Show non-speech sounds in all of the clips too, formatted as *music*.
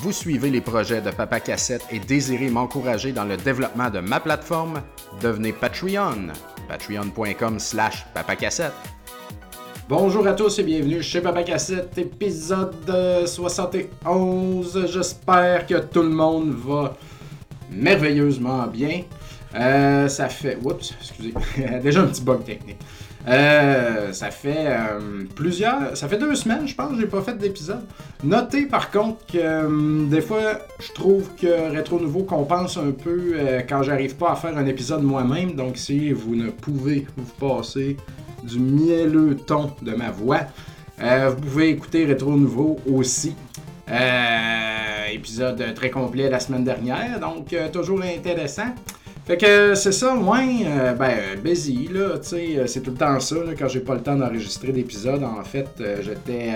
Vous suivez les projets de Papa Cassette et désirez m'encourager dans le développement de ma plateforme? Devenez Patreon. Patreon.com slash papacassette. Bonjour à tous et bienvenue chez Papa Cassette, épisode 71. J'espère que tout le monde va merveilleusement bien. Euh, ça fait. Oups, excusez. *laughs* Déjà un petit bug technique. Euh, ça fait euh, plusieurs. Ça fait deux semaines, je pense, que j'ai pas fait d'épisode. Notez par contre que euh, des fois, je trouve que Rétro Nouveau compense un peu quand j'arrive pas à faire un épisode moi-même. Donc, si vous ne pouvez vous passer du mielleux ton de ma voix, vous pouvez écouter Rétro Nouveau aussi. épisode très complet la semaine dernière, donc toujours intéressant. Fait que c'est ça, moins, euh, ben, busy, là, tu sais, euh, c'est tout le temps ça, quand j'ai pas le temps d'enregistrer d'épisodes, en fait, euh, j'étais...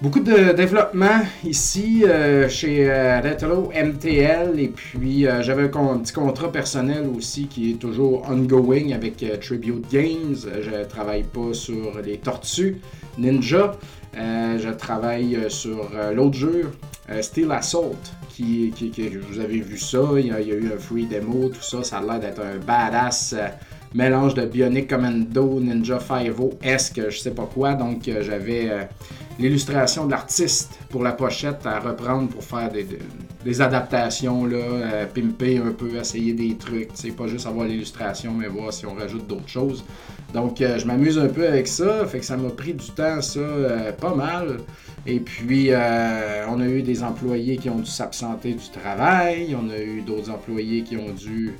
beaucoup de développement ici chez Retro MTL et puis j'avais un petit contrat personnel aussi qui est toujours ongoing avec Tribute Games. Je travaille pas sur les Tortues Ninja. je travaille sur l'autre jeu, Steel Assault, qui, vous avez vu ça, il y, a, eu un free demo, tout ça, ça a l'air d'être un badass euh, mélange de Bionic Commando, Ninja 5 je sais pas quoi. Donc euh, j'avais euh, l'illustration de l'artiste pour la pochette à reprendre pour faire des, adaptations, là, pimper un peu, essayer des trucs. C'est pas juste avoir l'illustration, mais voir si on rajoute d'autres choses. Donc je m'amuse un peu avec ça, fait que ça m'a pris du temps, ça, pas mal. Et puis, euh, on a eu des employés qui ont dû s'absenter du travail. On a eu d'autres employés qui ont dû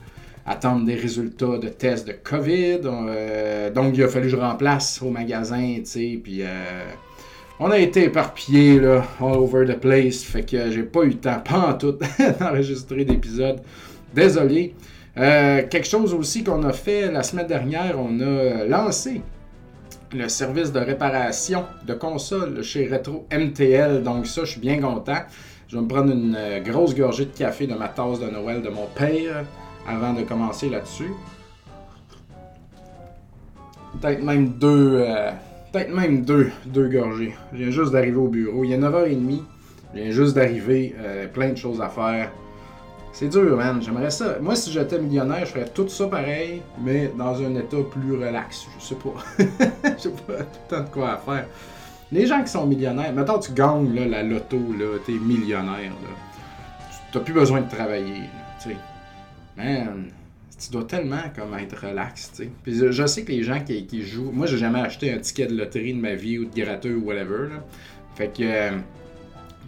attendre des résultats de tests de COVID. Euh, donc, il a fallu que je remplace au magasin, tu sais. Puis, euh, on a été éparpillés, là, all over the place. Fait que j'ai pas eu le temps, *laughs* pas en tout, d'enregistrer d'épisodes. Désolé. quelque chose aussi qu'on a fait la semaine dernière, on a lancé le service de réparation de consoles chez Retro MTL. Donc ça, je suis bien content. Je vais me prendre une euh, grosse gorgée de café de ma tasse de Noël de mon père avant de commencer là-dessus. Peut-être même deux. Euh, peut-être même deux, deux gorgées. Je viens juste d'arriver au bureau. Il est 9h30. Je viens juste d'arriver. Euh, plein de choses à faire. C'est dur, man. J'aimerais ça. Moi, si j'étais millionnaire, je ferais tout ça pareil, mais dans un état plus relax. Je sais pas. *laughs* Je sais pas tout le temps de quoi faire. Les gens qui sont millionnaires, maintenant tu gagnes là, la loto, là, t'es millionnaire, là. Tu n'as plus besoin de travailler, tu sais. Man, tu dois tellement comme être relax, tu sais. Puis je, sais que les gens qui, qui jouent. Moi, j'ai jamais acheté un ticket de loterie de ma vie ou de gratteux ou whatever, là. Fait que. Euh,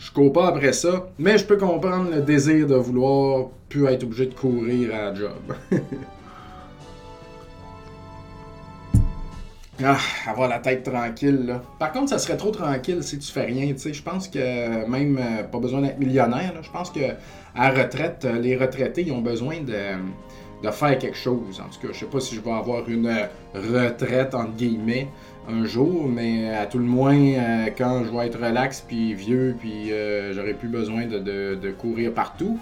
je cours pas après ça, mais je peux comprendre le désir de vouloir plus être obligé de courir à la job. *laughs* ah, avoir la tête tranquille, là. Par contre, ça serait trop tranquille si tu fais rien, tu sais. Je pense que même euh, pas besoin d'être millionnaire, Je pense que à retraite, euh, les retraités, ils ont besoin de, de faire quelque chose. En tout cas, je sais pas si je vais avoir une retraite, entre guillemets un jour, mais à tout le moins, euh, quand je vais être relax, puis vieux, puis euh, j'aurai plus besoin de, courir partout,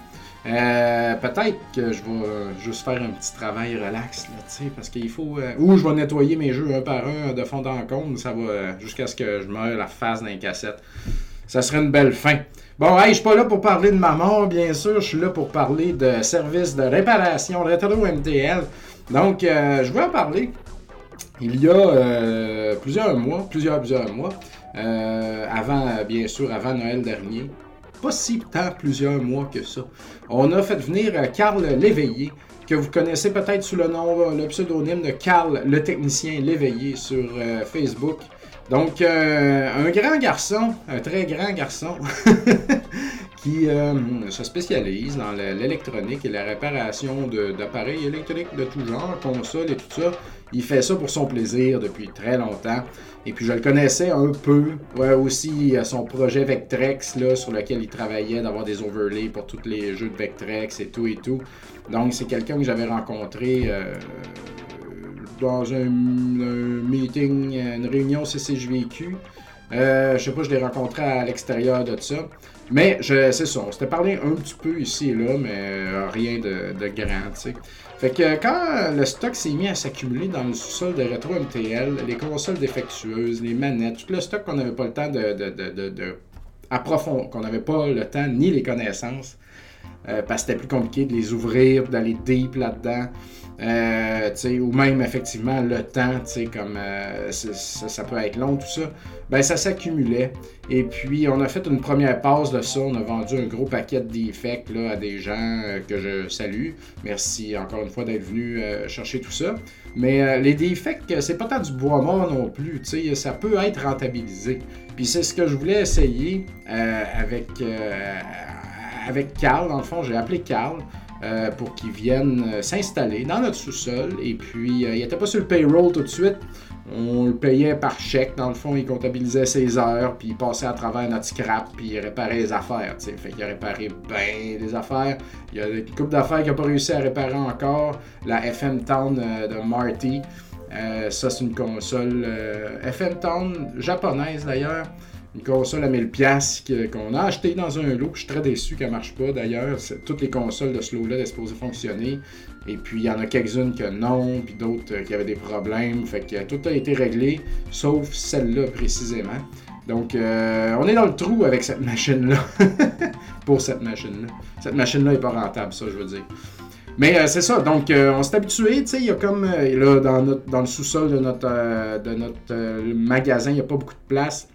euh, peut-être que je vais juste faire un petit travail relax, là, tu parce qu'il faut... ou je vais nettoyer mes jeux un par un de fond en comble, ça va jusqu'à ce que je meure la face d'un cassette. Ça serait une belle fin. Bon, hey, je suis pas là pour parler de ma mort, bien sûr, je suis là pour parler de service de réparation rétro MTL. Donc, je vais en parler il y a euh, plusieurs mois, plusieurs, plusieurs mois, euh, avant, bien sûr, avant Noël dernier, pas si tant plusieurs mois que ça, on a fait venir Carl euh, Léveillé, que vous connaissez peut-être sous le nom, le pseudonyme de Carl le technicien Léveillé sur Facebook. Donc, un grand garçon, un très grand garçon, *laughs* qui se spécialise dans l'électronique et la réparation d'appareils électroniques de tout genre, consoles et tout ça. Il fait ça pour son plaisir depuis très longtemps. Et puis je le connaissais un peu. Ouais, aussi son projet Vectrex là, sur lequel il travaillait d'avoir des overlays pour tous les jeux de Vectrex et tout et tout. Donc c'est quelqu'un que j'avais rencontré euh, dans un, meeting, une réunion CCJVQ. Euh, je sais pas, je l'ai rencontré à l'extérieur de ça. Mais c'est ça, on s'était parlé un petit peu ici et là, mais euh, rien de, grand. Fait que quand le stock s'est mis à s'accumuler dans le sous-sol de Retro MTL, les consoles défectueuses, les manettes, tout le stock qu'on n'avait pas le temps de, approfondir, qu'on n'avait pas le temps ni les connaissances, parce que c'était plus compliqué de les ouvrir, d'aller deep là-dedans. Euh, ou même effectivement le temps, comme euh, ça, peut être long, tout ça, ben ça s'accumulait. Et puis on a fait une première passe de ça, on a vendu un gros paquet de defects à des gens euh, que je salue. Merci encore une fois d'être venu chercher tout ça. Mais les defects, c'est pas tant du bois mort non plus, ça peut être rentabilisé. Puis c'est ce que je voulais essayer avec, avec Carl, dans le fond, j'ai appelé Carl. Euh, pour qu'ils viennent euh, s'installer dans notre sous-sol. Et puis, euh, il n'était pas sur le payroll tout de suite. On le payait par chèque. Dans le fond, il comptabilisait ses heures, puis il passait à travers notre scrap, puis il réparait les affaires. T'sais. Fait qu'il a réparé bien des affaires. Il y a une couple d'affaires qu'il n'a pas réussi à réparer encore. La FM Town de Marty. ça, c'est une console FM Town japonaise d'ailleurs une console à 1000$ qu'on a acheté dans un lot. Je suis très déçu qu'elle marche pas d'ailleurs. Toutes les consoles de ce lot-là supposées fonctionner. Et puis il y en a quelques-unes que non, puis d'autres euh, qui avaient des problèmes. Fait que tout a été réglé, sauf celle-là précisément. Donc euh, on est dans le trou avec cette machine-là. *laughs* Pour cette machine-là. Cette machine-là est pas rentable, ça je veux dire. Mais euh, c'est ça, donc on s'est habitué, tu sais, il y a comme, là, dans, notre, dans le sous-sol de notre, de notre magasin, il n'y a pas beaucoup de place.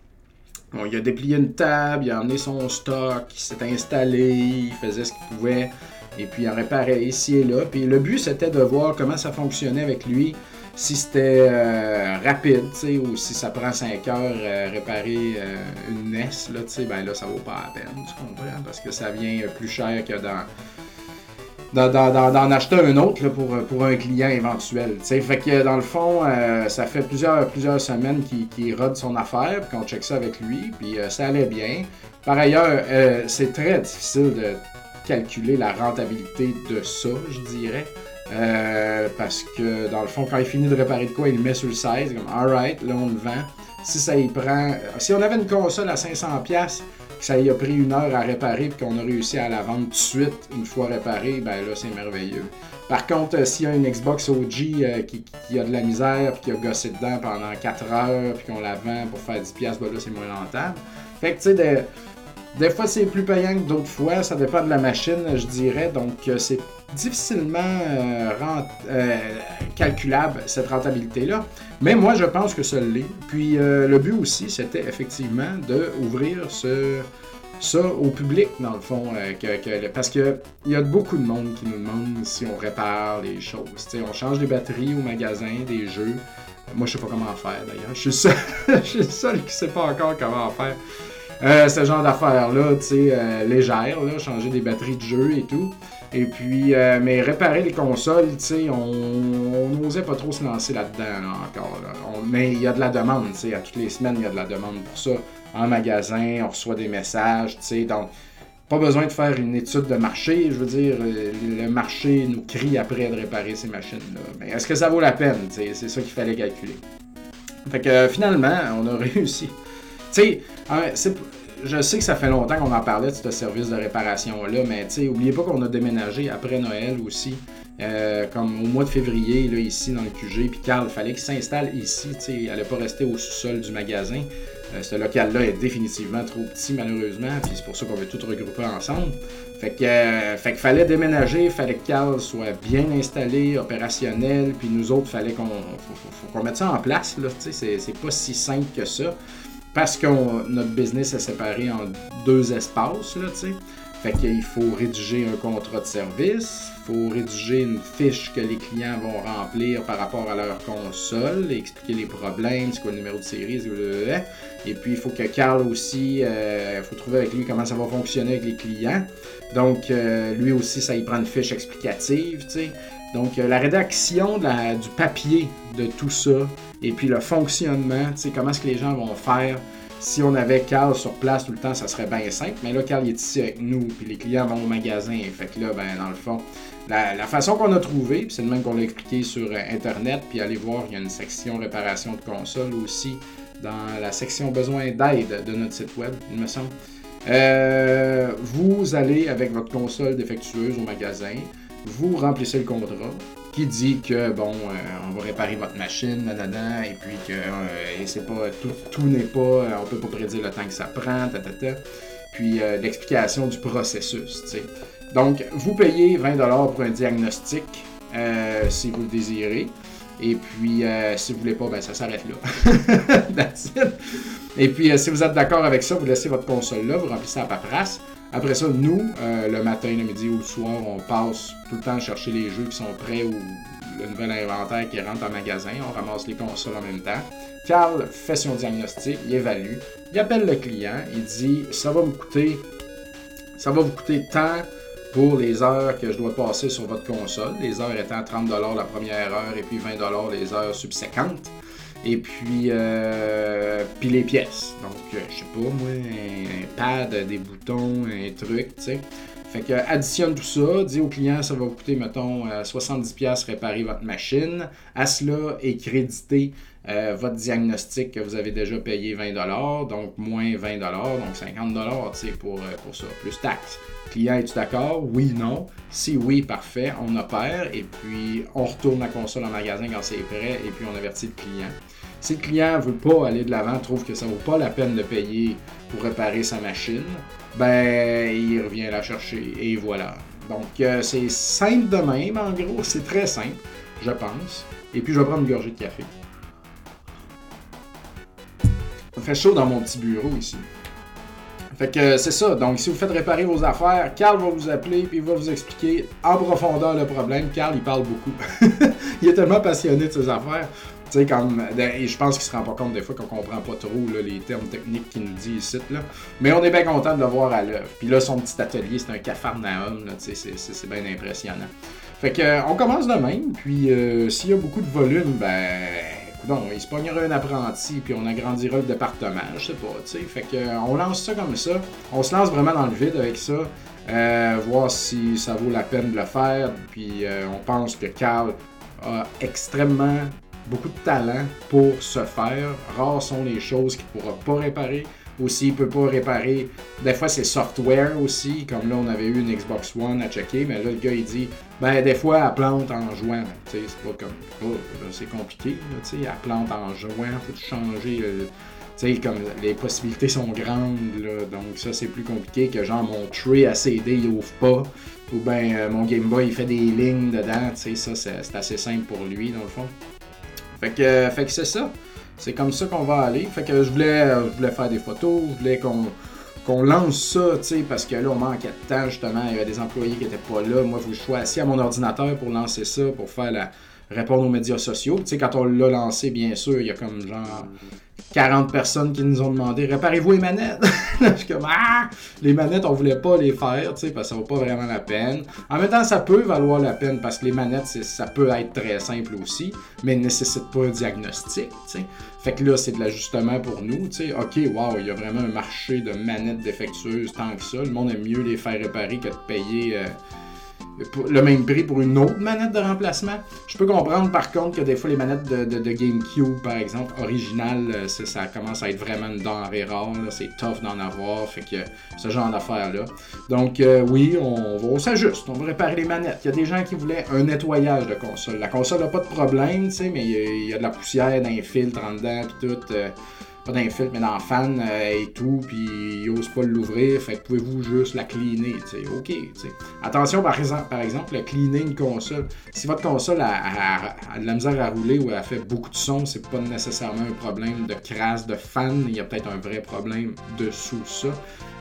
Bon, il a déplié une table, il a emmené son stock, il s'est installé, il faisait ce qu'il pouvait, et puis il a réparé ici et là. Puis le but, c'était de voir comment ça fonctionnait avec lui, si c'était euh, rapide, ou si ça prend 5 heures euh, réparer euh, une NES, là, ben là, ça vaut pas la peine, tu comprends? Parce que ça vient plus cher que dans d'en acheter un autre pour, pour un client éventuel. T'sais. Fait que dans le fond, euh, ça fait plusieurs, plusieurs semaines qu'il rode son affaire, puis qu'on check ça avec lui, puis euh, ça allait bien. Par ailleurs, euh, c'est très difficile de calculer la rentabilité de ça, je dirais. parce que dans le fond, quand il finit de réparer de quoi, il le met sur le 16, comme alright, là on le vend. Si ça y prend. Si on avait une console à 500$, ça y a pris une heure à réparer puis qu'on a réussi à la vendre tout de suite une fois réparée, ben là, c'est merveilleux. Par contre, euh, s'il y a une Xbox OG euh, qui, a de la misère puis qui a gossé dedans pendant 4 heures puis qu'on la vend pour faire 10$, ben là, c'est moins rentable. Fait que, tu sais, des fois, c'est plus payant que d'autres fois. Ça dépend de la machine, je dirais. Donc, euh, c'est difficilement calculable, cette rentabilité-là. Mais moi, je pense que ça l'est. Puis euh, le but aussi, c'était effectivement d'ouvrir ce, ça au public, dans le fond. Euh, parce qu'il y a beaucoup de monde qui nous demande si on répare les choses. on change des batteries au magasin, des jeux. Moi, je sais pas comment faire d'ailleurs. Je suis seul, *laughs* seul qui sait pas encore comment faire. Euh, ce genre d'affaires-là, tu sais, euh, légères, là, changer des batteries de jeu et tout. Et puis, euh, mais réparer les consoles, tu sais, on n'osait pas trop se lancer là-dedans encore. mais il y a de la demande, tu sais, à toutes les semaines, il y a de la demande pour ça. En magasin, on reçoit des messages, tu sais, donc pas besoin de faire une étude de marché. Je veux dire, le marché nous crie après de réparer ces machines-là. Mais est-ce que ça vaut la peine? C'est ça qu'il fallait calculer. Fait que finalement, on a *laughs* réussi. Tu sais, je sais que ça fait longtemps qu'on en parlait de ce service de réparation-là, mais tu sais, oubliez pas qu'on a déménagé après Noël aussi. Euh, comme au mois de février, là, ici dans le QG, puis Carl, fallait qu'il s'installe ici, tu sais, il allait pas rester au sous-sol du magasin. Euh, ce local-là est définitivement trop petit, malheureusement, puis c'est pour ça qu'on veut tout regrouper ensemble. Fait que, euh, fait qu'il fallait déménager, fallait que Carl soit bien installé, opérationnel, puis nous autres, fallait qu'on qu'on mette ça en place, là, tu sais, c'est pas si simple que ça parce que notre business est séparé en deux espaces, là, tu sais. Fait qu'il faut rédiger un contrat de service, il faut rédiger une fiche que les clients vont remplir par rapport à leur console, expliquer les problèmes, c'est quoi le numéro de série, et puis il faut que Carl aussi, il euh, faut trouver avec lui comment ça va fonctionner avec les clients. Donc euh, lui aussi, ça y prend une fiche explicative, tu sais. Donc, euh, la rédaction du papier de tout ça, et puis le fonctionnement, tu sais, comment est-ce que les gens vont faire? Si on avait Carl sur place tout le temps, ça serait bien simple. Mais là, Carl est ici avec nous, puis les clients vont au magasin. Fait que là, ben, dans le fond, la, façon qu'on a trouvé, puis c'est le même qu'on l'a expliqué sur euh, Internet, puis allez voir, il y a une section réparation de console aussi dans la section besoin d'aide de notre site web, il me semble. Euh, vous allez avec votre console défectueuse au magasin, vous remplissez le contrat, qui dit que bon, on va réparer votre machine, nanana, et puis que c'est pas tout, n'est pas, on peut pas prédire le temps que ça prend, ta, ta, ta. Puis l'explication du processus, tu sais. Donc, vous payez 20$ pour un diagnostic si vous le désirez. Et puis, euh, si vous voulez pas, ben, ça s'arrête là. *laughs* Et puis, euh, si vous êtes d'accord avec ça, vous laissez votre console là, vous remplissez la paperasse. Après ça, nous, euh, le matin, le midi ou le soir, on passe tout le temps chercher les jeux qui sont prêts ou le nouvel inventaire qui rentre en magasin. On ramasse les consoles en même temps. Carl fait son diagnostic, il évalue, il appelle le client, il dit ça va me coûter, ça va vous coûter tant pour les heures que je dois passer sur votre console, les heures étant 30 la première heure et puis 20 les heures subséquentes. Et puis, euh, puis les pièces. Donc, euh, je sais pas, moi, un, pad, des boutons, un truc, tu sais. Fait que additionne tout ça, dis au client ça va vous coûter, mettons, 70$ euh, réparer votre machine. À cela est crédité votre diagnostic que vous avez déjà payé 20$, donc moins 20$, donc 50$ pour, pour ça, plus taxes. Client, es-tu d'accord? Oui, non. Si oui, parfait, on opère et puis on retourne la console en magasin quand c'est prêt et puis on avertit le client. Si le client veut pas aller de l'avant, trouve que ça vaut pas la peine de payer pour réparer sa machine, ben il revient la chercher et voilà. Donc euh, c'est simple de même, en gros, c'est très simple, je pense. Et puis je vais prendre une gorgée de café. Ça fait chaud dans mon petit bureau ici. Fait que c'est ça. Donc, si vous faites réparer vos affaires, Carl va vous appeler puis il va vous expliquer en profondeur le problème. Carl, il parle beaucoup. *laughs* il est tellement passionné de ses affaires. Tu sais, comme. Et je pense qu'il se rend pas compte des fois qu'on comprend pas trop les termes techniques qu'il nous dit ici. Là. Mais on est bien content de le voir à l'œuvre. Puis là, son petit atelier, c'est un cafarnaum. C'est, c'est bien impressionnant. Fait que, euh, on commence de même. Puis, euh, s'il y a beaucoup de volume, ben donc, il se pognera un apprenti, puis on agrandira le département, je sais pas, tu sais. Fait que, euh, on lance ça comme ça. On se lance vraiment dans le vide avec ça. Euh, voir si ça vaut la peine de le faire. Puis euh, on pense que Carl a extrêmement beaucoup de talent pour se faire. Rares sont les choses qu'il ne pourra pas réparer. Aussi, il peut pas réparer. Des fois, c'est software aussi. Comme là, on avait eu une Xbox One à checker. Mais là, le gars, il dit Ben, des fois, elle plante en jouant. C'est pas comme. Oh, c'est compliqué. Tu elle plante en jouant. Faut changer. tu sais, comme les possibilités sont grandes. Là, donc, ça, c'est plus compliqué que genre mon tray à CD, il ouvre pas. Ou bien euh, mon Game Boy, il fait des lignes dedans. Tu sais, ça, c'est assez simple pour lui, dans le fond. Fait que, fait que c'est ça. C'est comme ça qu'on va aller. Fait que je voulais, je voulais faire des photos, je voulais qu'on lance ça, tu sais, parce que là, on manquait de temps, justement. Il y avait des employés qui n'étaient pas là. Moi, je suis assis à mon ordinateur pour lancer ça, pour faire la, répondre aux médias sociaux. Tu sais, quand on l'a lancé, bien sûr, il y a comme genre 40 personnes qui nous ont demandé réparez-vous les manettes *laughs* Je suis comme ah Les manettes, on voulait pas les faire, tu sais, parce que ça vaut pas vraiment la peine. En même temps, ça peut valoir la peine parce que les manettes, ça peut être très simple aussi, mais ne nécessite pas un diagnostic, tu sais. Fait que là, c'est de l'ajustement pour nous, tu sais. Ok, wow, il y a vraiment un marché de manettes défectueuses tant que ça. Le monde aime mieux les faire réparer que de payer. Euh, le même prix pour une autre manette de remplacement. Je peux comprendre par contre que des fois les manettes de, GameCube, par exemple, originales, euh, ça, commence à être vraiment une denrée rare. C'est tough d'en avoir. Fait que ce genre d'affaires-là. Donc euh, oui, on, va s'ajuste. On va réparer les manettes. Il y a des gens qui voulaient un nettoyage de console. La console n'a pas de problème, mais il y, a, de la poussière d'un filtre en dedans puis tout. Euh, pas dans mais dans fan euh, et tout, puis il n'ose pas l'ouvrir, fait que pouvez-vous juste la cleaner, tu sais, ok, tu sais. Attention, par exemple, par exemple, le cleaner une console. Si votre console a, de la misère à rouler ou a fait beaucoup de son, c'est pas nécessairement un problème de crasse de fan, il y a peut-être un vrai problème dessous ça.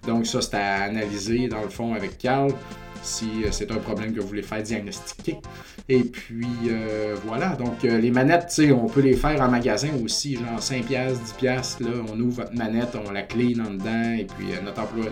Donc ça, c'est à analyser dans le fond avec Carl si euh, c'est un problème que vous voulez faire diagnostiquer. Et puis euh, voilà, donc euh, les manettes, tu on peut les faire en magasin aussi, genre 5$, 10$, là, on ouvre votre manette, on la clean en dedans, et puis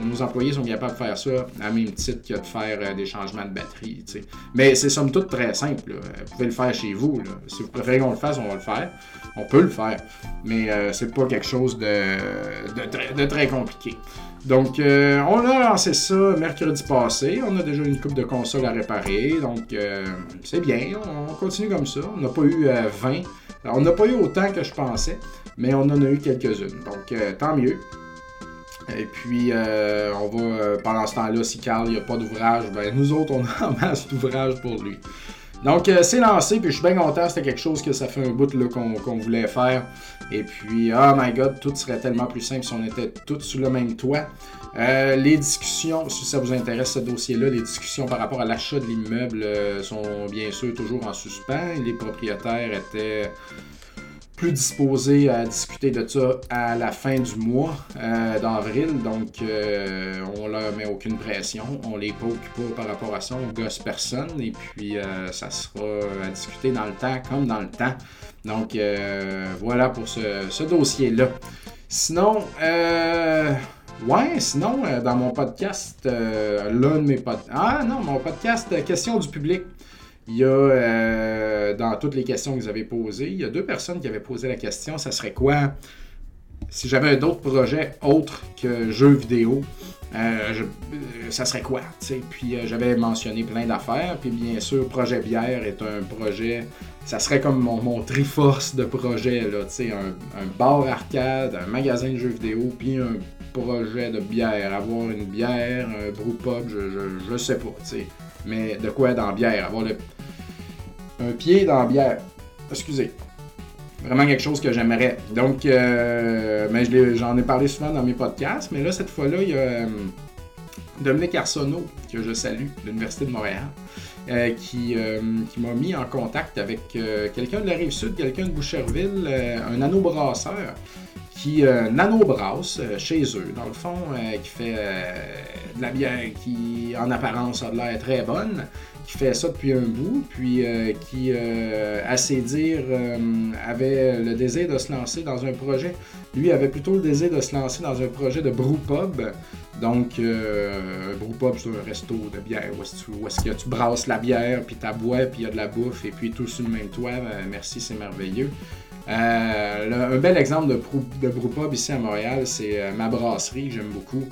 nos employés sont capables de faire ça à même titre que de faire des changements de batterie, tu sais. Mais c'est somme toute très simple, vous pouvez le faire chez vous, si vous préférez qu'on le fasse, on va le faire. On peut le faire, mais c'est pas quelque chose de très compliqué. Donc, euh, on a lancé ça mercredi passé. On a déjà une coupe de console à réparer. Donc, euh, c'est bien. On continue comme ça. On n'a pas eu 20. Euh, on n'a pas eu autant que je pensais, mais on en a eu quelques-unes. Donc, tant mieux. Et puis, on va, pendant ce temps-là, si Carl n'a pas d'ouvrage, ben, nous autres, on a *laughs* en masse d'ouvrage pour lui. Donc, euh, c'est lancé, puis je suis bien content. C'était quelque chose que ça fait un bout qu'on voulait faire. Et puis, oh my god, tout serait tellement plus simple si on était tous sous le même toit. Euh, les discussions, si ça vous intéresse ce dossier-là, les discussions par rapport à l'achat de l'immeuble euh, sont bien sûr toujours en suspens. Les propriétaires étaient plus disposés à discuter de ça à la fin du mois euh, d'avril. Donc, on leur met aucune pression. On les pas par rapport à ça. On gosse personne. Et puis, ça sera à discuter dans le temps comme dans le temps. Donc, voilà pour ce, ce dossier-là. Sinon, euh, Ouais, sinon, euh, dans mon podcast, euh, l'un de mes podcasts. Ah non, mon podcast euh, Questions du public. Il y a, dans toutes les questions que vous avez posées, il y a deux personnes qui avaient posé la question ça serait quoi si j'avais d'autres projets autres que jeux vidéo ça serait quoi Puis j'avais mentionné plein d'affaires. Puis bien sûr, Projet Bière est un projet ça serait comme mon, mon triforce de projet, là, un, un bar arcade, un magasin de jeux vidéo, puis un projet de bière. Avoir une bière, un brew pub, je, je, sais pas. Mais de quoi dans la bière? Avoir le, un pied dans la bière. Excusez. Vraiment quelque chose que j'aimerais. Donc, euh, mais j'en ai parlé souvent dans mes podcasts, mais là, cette fois-là, il y a euh, Dominique Arsenault, que je salue, de l'Université de Montréal. Euh, qui, qui m'a mis en contact avec quelqu'un de la rive sud, quelqu'un de Boucherville, un nano-brasseur qui euh, nano-brasse euh, chez eux, dans le fond, euh, qui fait de la bière qui, en apparence, a l'air très bonne, qui fait ça depuis un bout, puis qui, à ses dires, avait le désir de se lancer dans un projet. Lui avait plutôt le désir de se lancer dans un projet de brewpub. Donc, un brewpub, c'est un resto de bière où est-ce que tu brasses la bière, puis ta bois, puis il y a de la bouffe, et puis tout sur le même toit. merci, c'est merveilleux. Euh, un bel exemple de, brewpub ici à Montréal, c'est euh, ma brasserie, j'aime beaucoup.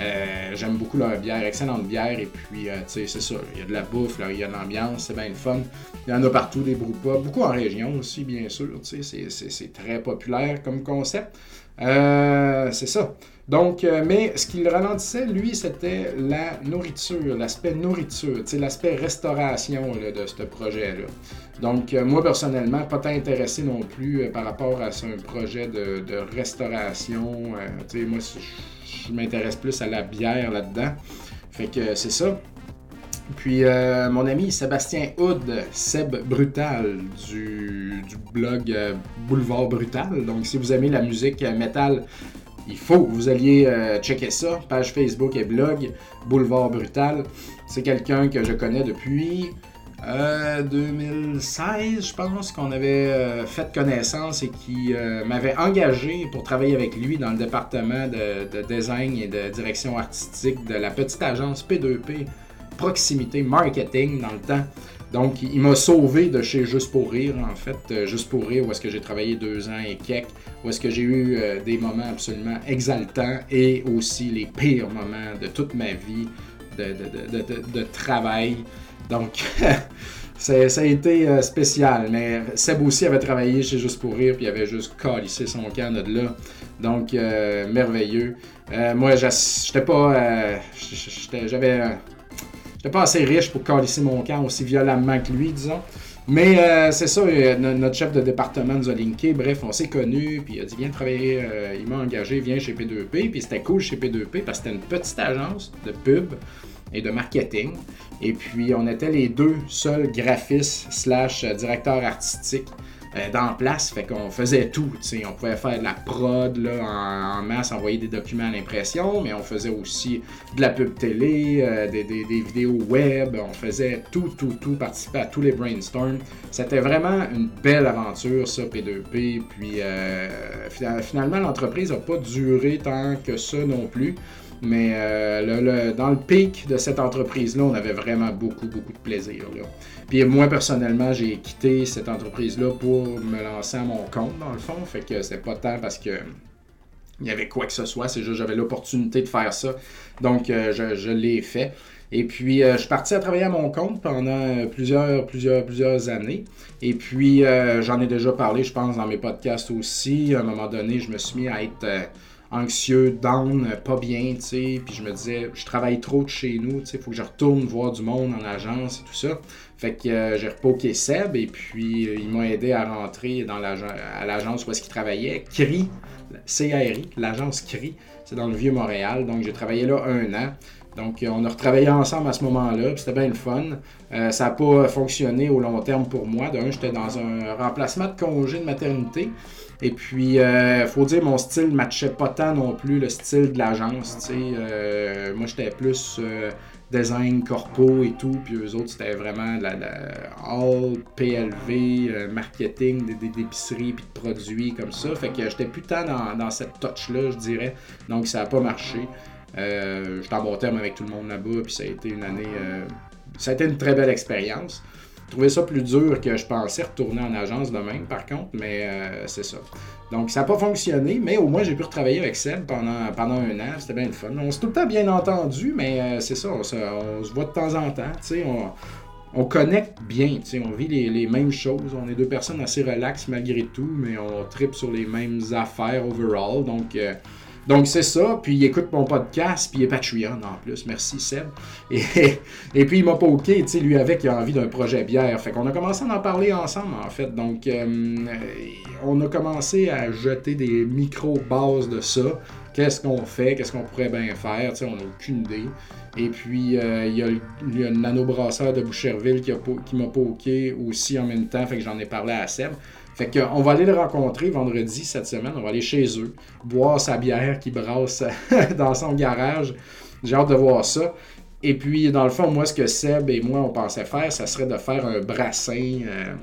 Euh, j'aime beaucoup leur bière, excellente bière. Et puis, tu sais, c'est ça, il y a de la bouffe, il y a de l'ambiance, c'est bien le fun. Il y en a partout des brewpubs, beaucoup en région aussi, bien sûr. Tu sais, c'est très populaire comme concept. c'est ça. Donc, mais ce qui le ralentissait, lui, c'était la nourriture, l'aspect nourriture, l'aspect restauration de ce projet-là. Donc, euh, moi, personnellement, pas tant intéressé non plus euh, par rapport à un projet de, restauration. Euh, tu sais, moi, je, m'intéresse plus à la bière là-dedans. Fait que c'est ça. Puis, mon ami Sébastien Hood, Seb Brutal, du, du blog Boulevard Brutal. Donc, si vous aimez la musique métal, il faut que vous alliez checker ça. Page Facebook et blog Boulevard Brutal. C'est quelqu'un que je connais depuis 2016, euh, je pense, qu'on avait euh, fait connaissance et qui euh, m'avait engagé pour travailler avec lui dans le département de, design et de direction artistique de la petite agence P2P Proximité Marketing dans le temps. Donc, il m'a sauvé de chez Juste pour rire, en fait. Juste pour rire, où est-ce que j'ai travaillé deux ans et quelques, où est-ce que j'ai eu des moments absolument exaltants et aussi les pires moments de toute ma vie de, de travail. Donc, *laughs* ça a été euh, spécial. Mais Seb aussi avait travaillé chez Juste pour Rire, puis il avait juste calissé son camp de là. Donc, euh, merveilleux. Euh, moi, j'étais pas. J'avais. J'étais pas assez riche pour calisser mon camp aussi violemment que lui, disons. Mais c'est ça, notre chef de département nous a linké. Bref, on s'est connus, puis il a dit Viens travailler. il m'a engagé, viens chez P2P. Puis c'était cool chez P2P parce que c'était une petite agence de pub et de marketing. Et puis, on était les deux seuls graphistes slash directeurs artistiques euh, dans place. Fait qu'on faisait tout. On pouvait faire de la prod là, en, masse, envoyer des documents à l'impression, mais on faisait aussi de la pub télé, euh, des, vidéos web. On faisait tout, tout, tout, participer à tous les brainstorms. C'était vraiment une belle aventure, ça, P2P. Puis euh, finalement, l'entreprise n'a pas duré tant que ça non plus. Mais euh, dans le pic de cette entreprise-là, on avait vraiment beaucoup, beaucoup de plaisir. Puis moi, personnellement, j'ai quitté cette entreprise-là pour me lancer à mon compte, dans le fond. Fait que c'est pas tant parce que il y avait quoi que ce soit, c'est juste j'avais l'opportunité de faire ça. Donc, euh, je, l'ai fait. Et puis, euh, je suis parti à travailler à mon compte pendant plusieurs, plusieurs, plusieurs années. Et puis, j'en ai déjà parlé, je pense, dans mes podcasts aussi. À un moment donné, je me suis mis à être anxieux, down, pas bien, tu sais. Puis je me disais, je travaille trop de chez nous, tu sais, faut que je retourne voir du monde en agence et tout ça. Fait que euh, j'ai repoké Seb et puis euh, il m'a aidé à rentrer dans à l'agence où est-ce qu'il travaillait, CRI, CRI, l'agence CRI, c'est dans le Vieux-Montréal. Donc j'ai travaillé là un an. Donc, euh, on a retravaillé ensemble à ce moment-là, c'était bien le fun. Euh, ça n'a pas fonctionné au long terme pour moi. D'un, j'étais dans un remplacement de congé de maternité. Et puis, il euh, faut dire, mon style ne matchait pas tant non plus le style de l'agence. moi, j'étais plus design corpo et tout, puis eux autres, c'était vraiment la, all PLV, marketing, d'épicerie, puis de produits comme ça. Fait que j'étais plus tant dans, dans cette touch-là, je dirais. Donc, ça n'a pas marché. Euh, J'étais en bon terme avec tout le monde là-bas, puis ça a été une année. Euh, ça a été une très belle expérience. J'ai trouvé ça plus dur que je pensais retourner en agence de même, par contre, mais euh, c'est ça. Donc, ça n'a pas fonctionné, mais au moins, j'ai pu retravailler avec Seb pendant, pendant un an. C'était bien le fun. On s'est tout le temps bien entendu, mais c'est ça, on se, voit de temps en temps. On, on connecte bien, on vit les, les, mêmes choses. On est deux personnes assez relaxes malgré tout, mais on tripe sur les mêmes affaires overall. Donc, donc c'est ça, puis il écoute mon podcast, puis il est Patreon en plus. Merci Seb. Et, *laughs* et puis il m'a poké, tu sais, lui avec, il a envie d'un projet bière. Fait qu'on a commencé à en parler ensemble en fait. Donc euh, on a commencé à jeter des micro-bases de ça. Qu'est-ce qu'on fait, qu'est-ce qu'on pourrait bien faire, tu sais, on n'a aucune idée. Et puis, euh, il y, a le nanobrasseur de Boucherville qui, qui m'a poké aussi en même temps, fait que j'en ai parlé à Seb. Fait qu'on va aller le rencontrer vendredi cette semaine. On va aller chez eux, boire sa bière qui brasse *laughs* dans son garage. J'ai hâte de voir ça. Et puis, dans le fond, moi, ce que Seb et moi, on pensait faire, ça serait de faire un brassin euh,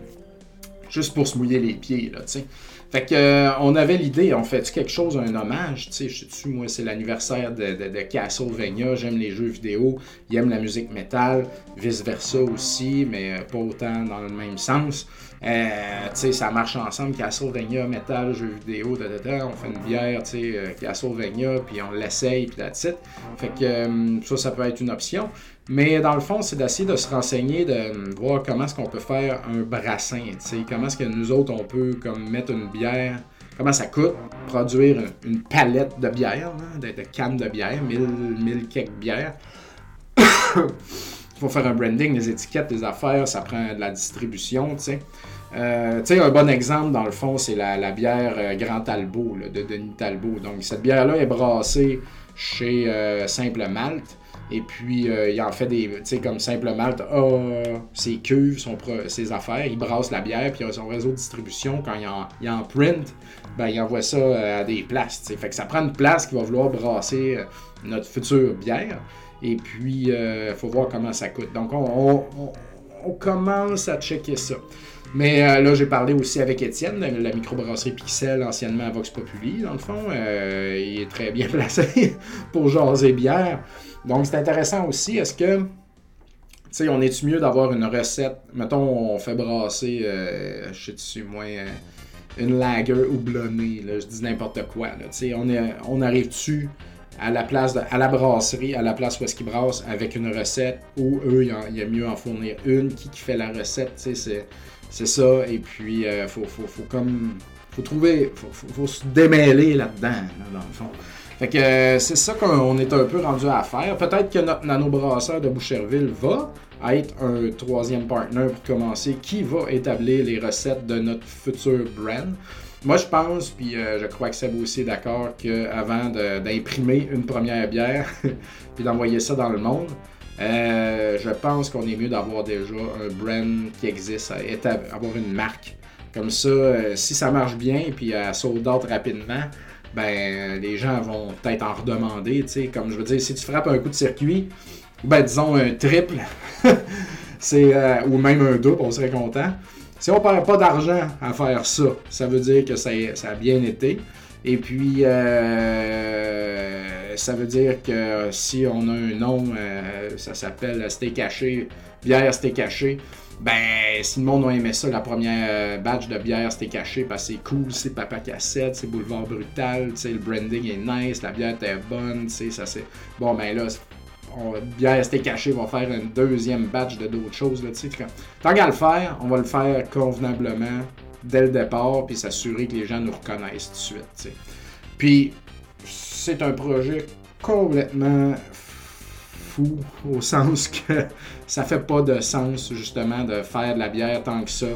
juste pour se mouiller les pieds, là, tu sais. Fait que euh, on avait l'idée, on fait quelque chose, un hommage, tu sais, je sais moi c'est l'anniversaire de, de, de, Castlevania, j'aime les jeux vidéo, il aime la musique métal, vice versa aussi, mais euh, pas autant dans le même sens. Euh, tu sais, ça marche ensemble, Castlevania, métal, jeux vidéo, da, on fait une bière, tu sais, euh, Castlevania, puis on l'essaye, puis that's it. Fait que euh, ça, ça peut être une option. Mais dans le fond, c'est d'essayer de se renseigner, de voir comment est-ce qu'on peut faire un brassin, tu sais, comment est-ce que nous autres, on peut comme mettre une bière comment ça coûte produire une palette de bière, de, de, cannes de bière, 1000, 1000 quelques bières. Faut faire un branding, des étiquettes, des affaires, ça prend de la distribution, tu sais. Euh, un bon exemple, dans le fond, c'est la, bière euh, Grand Talbot, de Denis Talbot. Donc, cette bière-là est brassée chez euh, Simple Malte. Et puis, il en fait des, tu sais, comme Simple Malte a ses cuves, ses affaires, il brasse la bière, puis il a son réseau de distribution, quand il en, il en print, ben, il envoie ça à des places, Fait que ça prend une place qui va vouloir brasser notre future bière. Et puis, il euh, faut voir comment ça coûte. Donc, on, commence à checker ça. Mais euh, là, j'ai parlé aussi avec Étienne, de la microbrasserie Pixel, anciennement Vox Populi, dans le fond. Euh, il est très bien *laughs* placé pour jaser bière. Donc, c'est intéressant aussi. Est-ce que, tu sais, on est-tu mieux d'avoir une recette? Mettons, on fait brasser, je sais-tu, moins une lager houblonnée, là, je dis n'importe quoi. Là, on, est, on arrive-tu à la place à la brasserie, à la place où est-ce qu'ils brassent avec une recette ou eux, il y a mieux en fournir une qui, fait la recette, c'est, c'est ça. Et puis, euh, faut, faut, faut, comme. Faut trouver. Faut, faut, se démêler là-dedans, dans le fond. Fait euh, c'est ça qu'on est un peu rendu à faire. Peut-être que notre nano-brasseur de Boucherville va être un troisième partner pour commencer qui va établir les recettes de notre futur brand. Moi, je pense, puis euh, je crois que Seb aussi est d'accord, qu'avant d'imprimer une première bière, *laughs* puis d'envoyer ça dans le monde, euh, je pense qu'on est mieux d'avoir déjà un brand qui existe, avoir une marque. Comme ça, euh, si ça marche bien, puis à sold out rapidement, ben les gens vont peut-être en redemander, tu sais, comme je veux dire, si tu frappes un coup de circuit, ben disons un triple, *laughs* c'est ou même un double, on serait content. Si on perd pas d'argent à faire ça, ça veut dire que ça, a bien été. Et puis, euh, ça veut dire que si on a un nom, euh, ça s'appelle Steak Caché, bière Steak Caché. Ben, si le monde a aimé ça, la première batch de bière Steak Caché, parce que c'est cool, c'est Papa Cassette, c'est Boulevard Brutal, le branding est nice, la bière est bonne, ça c'est. Bon, ben là, on, bien rester caché, on va faire une deuxième batch de d'autres choses. Là, tant qu'à le faire, on va le faire convenablement dès le départ, puis s'assurer que les gens nous reconnaissent tout de suite. Puis, c'est un projet complètement fou au *laughs* sens que ça fait pas de sens justement de faire de la bière tant que ça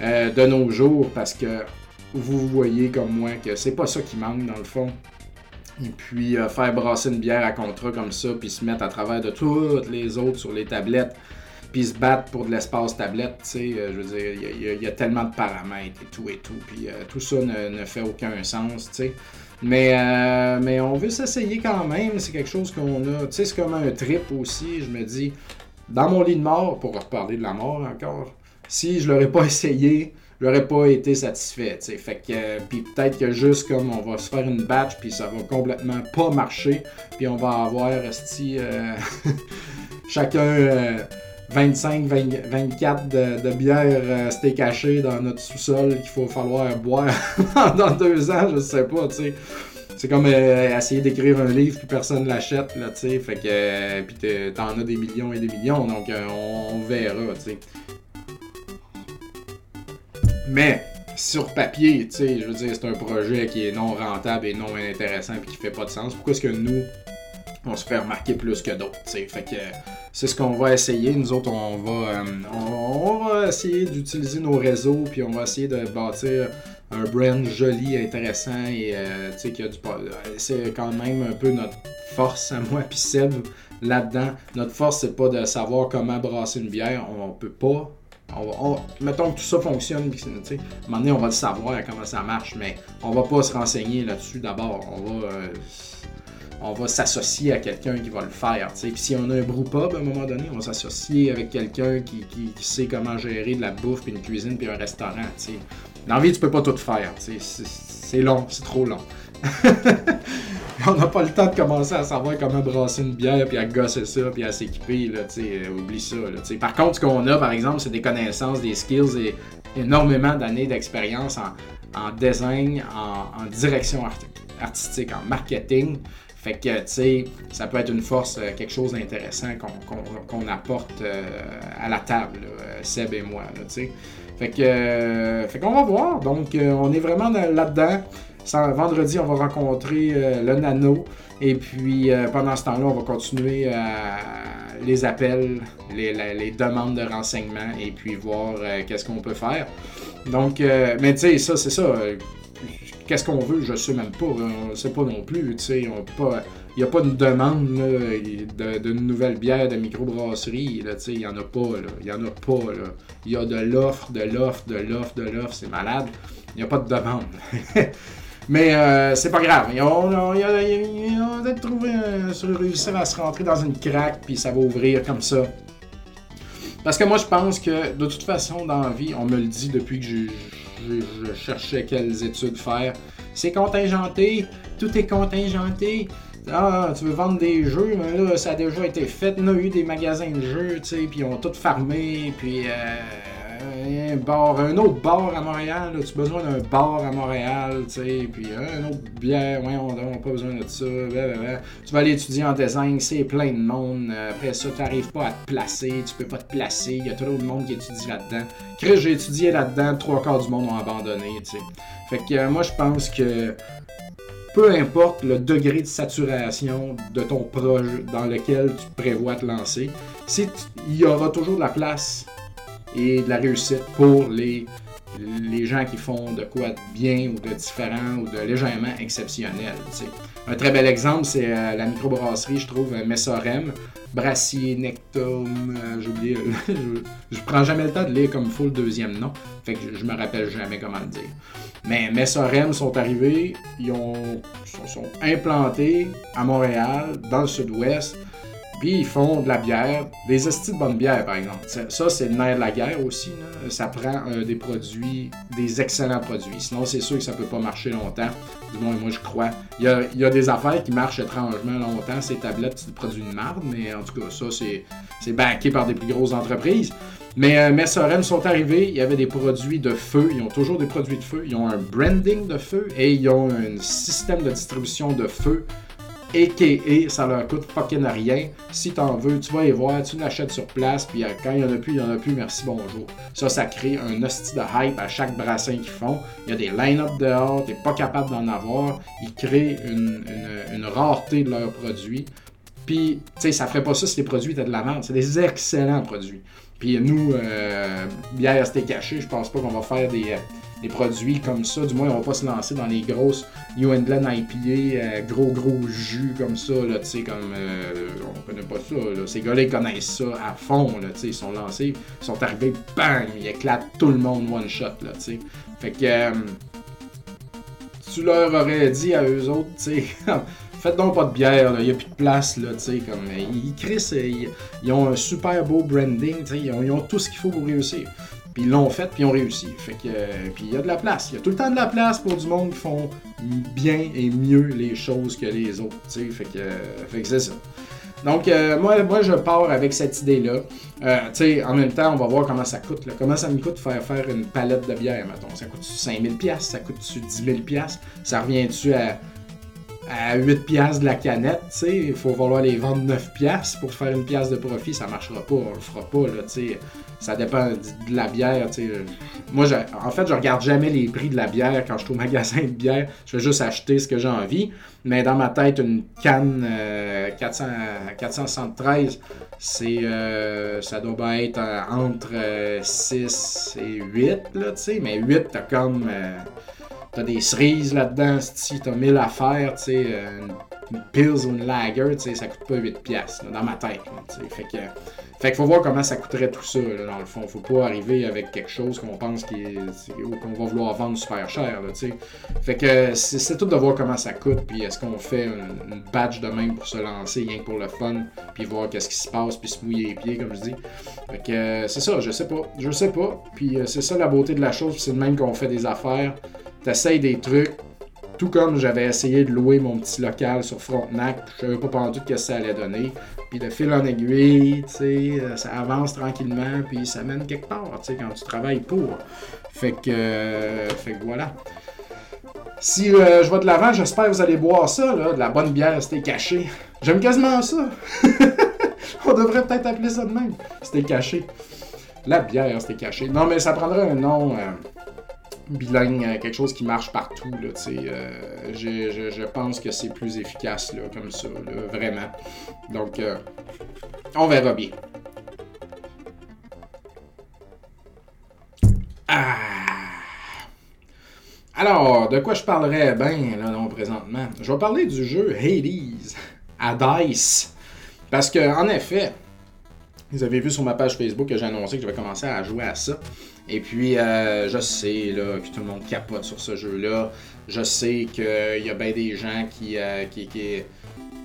euh, de nos jours parce que vous voyez comme moi que c'est pas ça qui manque dans le fond. Et puis euh, faire brasser une bière à contrat comme ça, puis se mettre à travers de toutes les autres sur les tablettes, puis se battre pour de l'espace tablette, tu sais, euh, je veux dire, il y, a tellement de paramètres et tout et tout, puis tout ça ne, fait aucun sens, tu sais. Mais, mais on veut s'essayer quand même, c'est quelque chose qu'on a, tu sais, c'est comme un trip aussi, je me dis, dans mon lit de mort, pour reparler de la mort encore, si je l'aurais pas *laughs* essayé, j'aurais pas été satisfait. T'sais. Fait que, puis peut-être que juste comme on va se faire une batch, puis ça va complètement pas marcher, puis on va avoir euh, *laughs* chacun 25, euh, 24 de, bière euh, caché dans notre sous-sol qu'il faut falloir boire *laughs* pendant deux ans, je sais pas, tu sais. C'est comme essayer d'écrire un livre puis personne l'achète, là, tu sais. Fait que, puis t'en as des millions et des millions, donc on, on verra, tu sais. Mais sur papier, tu sais, je veux dire, c'est un projet qui est non rentable et non intéressant et qui fait pas de sens. Pourquoi est-ce que nous, on se fait remarquer plus que d'autres, tu sais? Fait que c'est ce qu'on va essayer. Nous autres, on va, euh, on, va essayer d'utiliser nos réseaux puis on va essayer de bâtir un brand joli, intéressant et euh, tu sais, qui a du. C'est quand même un peu notre force à moi puis Seb là-dedans. Notre force, c'est pas de savoir comment brasser une bière. On peut pas mettons que tout ça fonctionne, à un moment donné, on va le savoir comment ça marche, mais on va pas se renseigner là-dessus d'abord. On va, euh, va s'associer à quelqu'un qui va le faire. Puis si on a un brewpub à un moment donné, on va s'associer avec quelqu'un qui, sait comment gérer de la bouffe, puis une cuisine, puis un restaurant. Dans la vie, tu peux pas tout faire. C'est long, c'est trop long. *laughs* on n'a pas le temps de commencer à savoir comment brasser une bière, puis à gosser ça, puis à s'équiper, là, tu sais, euh, oublie ça, là, Par contre, ce qu'on a, par exemple, c'est des connaissances, des skills et énormément d'années d'expérience en, design, en, direction artistique, en marketing. Fait que, tu sais, ça peut être une force, euh, quelque chose d'intéressant qu'on apporte euh, à la table, Seb et moi, tu sais. Fait que, fait qu'on va voir. Donc, on est vraiment là-dedans vendredi, on va rencontrer euh, le nano. Et puis euh, pendant ce temps-là, on va continuer les appels, les, demandes de renseignements et puis voir euh, qu'est-ce qu'on peut faire. Donc, mais tu sais, ça, c'est ça. qu'est-ce qu'on veut, je sais même pas. On ne sait pas non plus. Tu sais, il n'y a pas de demande d'une nouvelle bière de microbrasserie. Il n'y en a pas. Il n'y en a pas. Il y a de l'offre, de l'offre, de l'offre, de l'offre. C'est malade. Il n'y a pas de demande. *laughs* Mais euh, c'est pas grave. On, on, on, peut-être trouvé, réussir à se rentrer dans une craque, puis ça va ouvrir comme ça. Parce que moi, je pense que de toute façon, dans la vie, on me le dit depuis que je, cherchais quelles études faire. C'est contingenté, tout est contingenté. Ah, tu veux vendre des jeux, mais là, ça a déjà été fait. On a eu des magasins de jeux, tu sais, puis ils ont tout farmé, puis. Euh, un autre bar à Montréal, tu as besoin d'un bar à Montréal, tu sais, puis un autre bière, ouais, on n'a pas besoin de ça, Tu vas aller étudier en design, c'est plein de monde, après ça, tu n'arrives pas à te placer, tu peux pas te placer, il y a trop de monde qui étudie là-dedans. Chris, j'ai étudié là-dedans, trois quarts du monde ont abandonné, tu sais. Fait que euh, moi, je pense que peu importe le degré de saturation de ton projet dans lequel tu prévois te lancer, il y aura toujours de la place et de la réussite pour les, les gens qui font de quoi de bien ou de différent ou de légèrement exceptionnel. Un très bel exemple, c'est euh, la microbrasserie, je trouve, euh, Messorem, Brassier, Nectum, euh, j'ai oublié, *laughs* je, prends jamais le temps de lire comme il faut le deuxième nom, fait que je, me rappelle jamais comment le dire. Mais Messorem sont arrivés, ils ont, sont, sont implantés à Montréal, dans le sud-ouest, puis ils font de la bière, des estis de bonne bière par exemple. Ça, c'est le nerf de la guerre aussi. Ça prend euh, des produits, des excellents produits. Sinon, c'est sûr que ça peut pas marcher longtemps. Du moins, moi je crois. Il y a, des affaires qui marchent étrangement longtemps. Ces tablettes, c'est produits de marde, mais en tout cas, ça, c'est backé par des plus grosses entreprises. Mais euh, Messorem sont arrivés, il y avait des produits de feu, ils ont toujours des produits de feu, ils ont un branding de feu et ils ont un système de distribution de feu A.K.A. ça leur coûte fucking rien. Si t'en veux, tu vas y voir, tu l'achètes sur place, puis euh, quand il y en a plus, il y en a plus, merci, bonjour. Ça, ça crée un hostie de hype à chaque brassin qu'ils font. Il y a des line-up dehors, t'es pas capable d'en avoir. Ils créent une, rareté de leurs produits. Puis, tu sais, ça ferait pas ça si les produits étaient de la merde. C'est des excellents produits. Puis nous, euh, bière c'était caché, je pense pas qu'on va faire des, euh, produits comme ça. Du moins, on va pas se lancer dans les grosses New England IPA, euh, gros gros jus comme ça, là, tu sais, comme euh, on connaît pas ça. Là. Ces gars-là, ils connaissent ça à fond, là, tu sais, ils sont lancés, ils sont arrivés, bang, ils éclatent tout le monde one shot, là, tu sais. Fait que euh, tu leur aurais dit à eux autres, tu sais. *laughs* Faites donc pas de bière, il n'y a plus de place, là, tu sais, comme, ils, ils, ils, ont un super beau branding, ils, ils ont tout ce qu'il faut pour réussir. Puis ils l'ont fait, puis ils ont réussi. Fait que, euh, puis il y a de la place. Il y a tout le temps de la place pour du monde qui font bien et mieux les choses que les autres. Fait que, euh, fait que c'est ça. Donc, euh, moi, moi, je pars avec cette idée-là. en même temps, on va voir comment ça coûte. Comment ça me coûte faire faire une palette de bière, mettons. Ça coûte-tu 5000$? Ça coûte-tu 10 000$? Ça revient-tu à, à 8$ de la canette? Il faut vouloir les vendre 9$ pour faire une pièce de profit. Ça marchera pas. On le fera pas, là, ça dépend de la bière. sais. Moi, en fait, je regarde jamais les prix de la bière quand je suis *laughs* au magasin de bière. Je vais juste acheter ce que j'ai envie. Mais dans ma tête, une canne 400, euh, 473, c'est, euh, ça doit être euh, entre 6 et 8. Là, mais 8, t'as comme. T'as des cerises là-dedans, si t'as 1000 affaires, tu sais, une, pills ou une lager, ça coûte pas 8 pièces dans ma tête. fait que qu'il faut voir comment ça coûterait tout ça, dans le fond. Faut pas arriver avec quelque chose qu'on pense qu'on va vouloir vendre super cher, sais. Fait que c'est tout de voir comment ça coûte, puis est-ce qu'on fait une, badge de même pour se lancer, rien que pour le fun, puis voir qu'est-ce qui se passe, puis se mouiller les pieds, comme je dis. Fait que c'est ça, je sais pas. Je sais pas. Puis euh, c'est ça la beauté de la chose, c'est le même qu'on fait des affaires. T'essayes des trucs, tout comme j'avais essayé de louer mon petit local sur Frontenac, je savais pas ce que ça allait donner. Puis de fil en aiguille, tu sais, euh, ça avance tranquillement, puis ça mène quelque part, tu sais, quand tu travailles pour. Fait que, euh, fait que voilà. Si euh, je vais de l'avant, j'espère que vous allez boire ça, là, de la bonne bière, c'était caché. J'aime quasiment ça. *laughs* On devrait peut-être appeler ça de même. C'était caché. La bière, c'était caché. Non, mais ça prendrait un nom bilingue, euh, quelque chose qui marche partout. Là, euh, je, je, pense que c'est plus efficace là, comme ça, vraiment. Donc, euh, on verra bien. Ah! Alors, de quoi je parlerais bien là, non, présentement? Je vais parler du jeu Hades à DICE. Parce que, en effet, vous avez vu sur ma page Facebook que j'ai annoncé que je vais commencer à jouer à ça. Et puis, euh, je sais là, que tout le monde capote sur ce jeu-là. Je sais qu'il y a bien des gens qui. Euh, qui,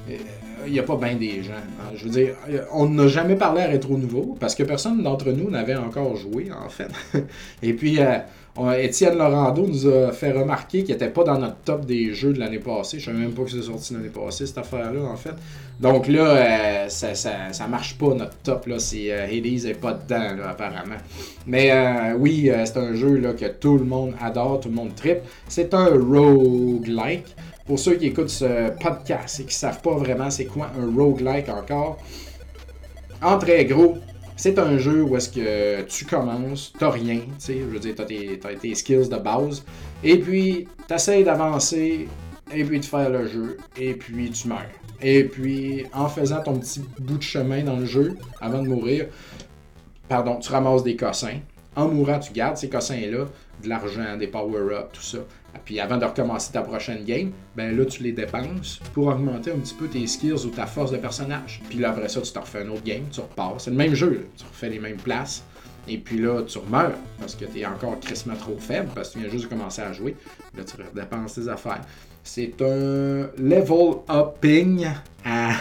euh, il n'y a pas bien des gens. Hein. Je veux dire, on n'a jamais parlé à Rétro Nouveau parce que personne d'entre nous n'avait encore joué, en fait. *laughs* Et puis, Étienne Laurando nous a fait remarquer qu'il n'était pas dans notre top des jeux de l'année passée. Je ne savais même pas que c'est sorti l'année passée, cette affaire-là, en fait. Donc là, euh, ça, ça, marche pas, notre top. Là. Euh, Hades n'est pas dedans, apparemment. Mais euh, oui, c'est un jeu là, que tout le monde adore, tout le monde tripe. C'est un roguelike. Pour ceux qui écoutent ce podcast et qui ne savent pas vraiment c'est quoi un roguelike encore, en très gros, c'est un jeu où est-ce que tu commences, t'as rien, tu sais, je veux dire, t'as tes, as tes skills de base, et puis t'essayes d'avancer, et puis de faire le jeu, et puis tu meurs. Et puis, en faisant ton petit bout de chemin dans le jeu, avant de mourir, pardon, tu ramasses des cossins. En mourant, tu gardes ces cossins-là, de l'argent, des power-ups, tout ça. Puis avant de recommencer ta prochaine game, ben là, tu les dépenses pour augmenter un petit peu tes skills ou ta force de personnage. Puis là, après ça, tu te refais un autre game, tu repars. C'est le même jeu, tu refais les mêmes places. Et puis là, tu meurs parce que tu es encore crissement trop faible parce que tu viens juste de commencer à jouer. Là, tu dépenses tes affaires. C'est un level upping à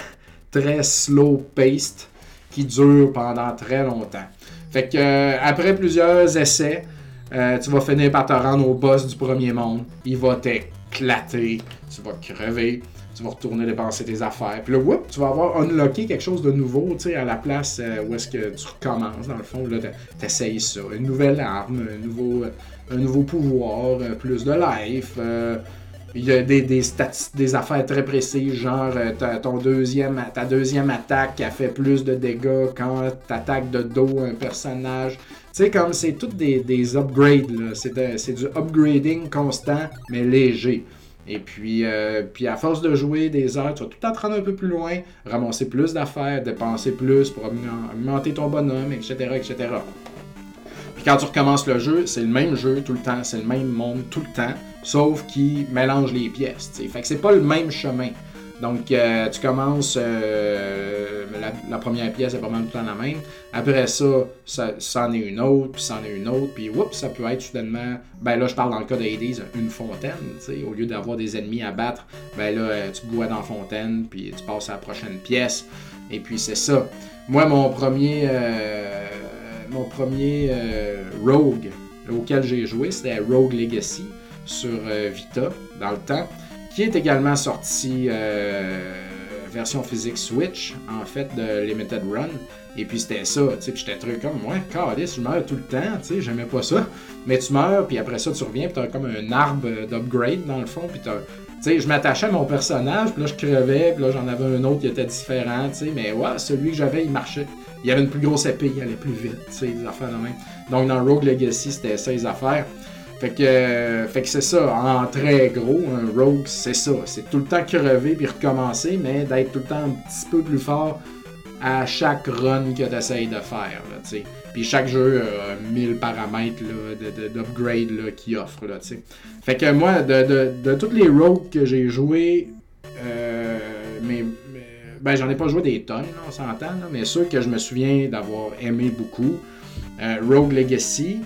très slow paced qui dure pendant très longtemps. Fait que euh, après plusieurs essais, euh, tu vas finir par te rendre au boss du premier monde. Il va t'éclater. Tu vas crever. Tu vas retourner dépenser tes affaires. Puis là, whoop, tu vas avoir unlocké quelque chose de nouveau, tu sais, à la place euh, où est-ce que tu recommences. Dans le fond, là, t'essayes ça. Une nouvelle arme, un nouveau, un nouveau pouvoir, euh, plus de life. il y a des, des, des affaires très précises, genre deuxième, ta deuxième attaque a fait plus de dégâts quand tu attaques de dos un personnage. Sais, comme c'est toutes des, des upgrades, c'est du upgrading constant, mais léger. Et puis, euh, puis à force de jouer des heures, tu vas tout le temps un peu plus loin, ramasser plus d'affaires, dépenser plus pour augmenter ton bonhomme, etc., etc. Puis quand tu recommences le jeu, c'est le même jeu tout le temps, c'est le même monde tout le temps, sauf qu'il mélange les pièces. Fait que c'est pas le même chemin. Donc, euh, tu commences, euh, la, première pièce est pas mal tout le la même. Après ça, ça, en est une autre, puis ça en est une autre, puis oups, ça peut être soudainement, ben là, je parle dans le cas de Hades, une fontaine, tu sais, au lieu d'avoir des ennemis à battre, ben là, euh, tu bois dans la fontaine, puis tu passes à la prochaine pièce, et puis c'est ça. Moi, mon premier, mon premier Rogue auquel j'ai joué, c'était Rogue Legacy sur Vita, dans le temps qui est également sorti euh, version physique Switch, en fait, de Limited Run. Et puis c'était ça, tu sais, puis j'étais très comme, moi, calice, je meurs tout le temps, tu sais, j'aimais pas ça. Mais tu meurs, puis après ça, tu reviens, puis t'as comme un arbre d'upgrade dans le fond, puis t'as. Tu sais, je m'attachais à mon personnage, puis là, je crevais, puis là, j'en avais un autre qui était différent, tu sais, mais ouais, celui que j'avais, il marchait. Il avait une plus grosse épée, il allait plus vite, tu sais, des affaires de même. Donc, dans Rogue Legacy, c'était ça, les affaires. Fait que, fait que c'est ça, en très gros, un rogue, c'est ça. C'est tout le temps crever puis recommencer, mais d'être tout le temps un petit peu plus fort à chaque run que tu essayes de faire. Là, puis chaque jeu a 1000 paramètres d'upgrade qu'il offre. Là, fait que moi, de, de, de tous les rogues que j'ai joués, euh, mais, ben, j'en ai pas joué des tonnes, on s'entend, mais ceux que je me souviens d'avoir aimé beaucoup, euh, Rogue Legacy,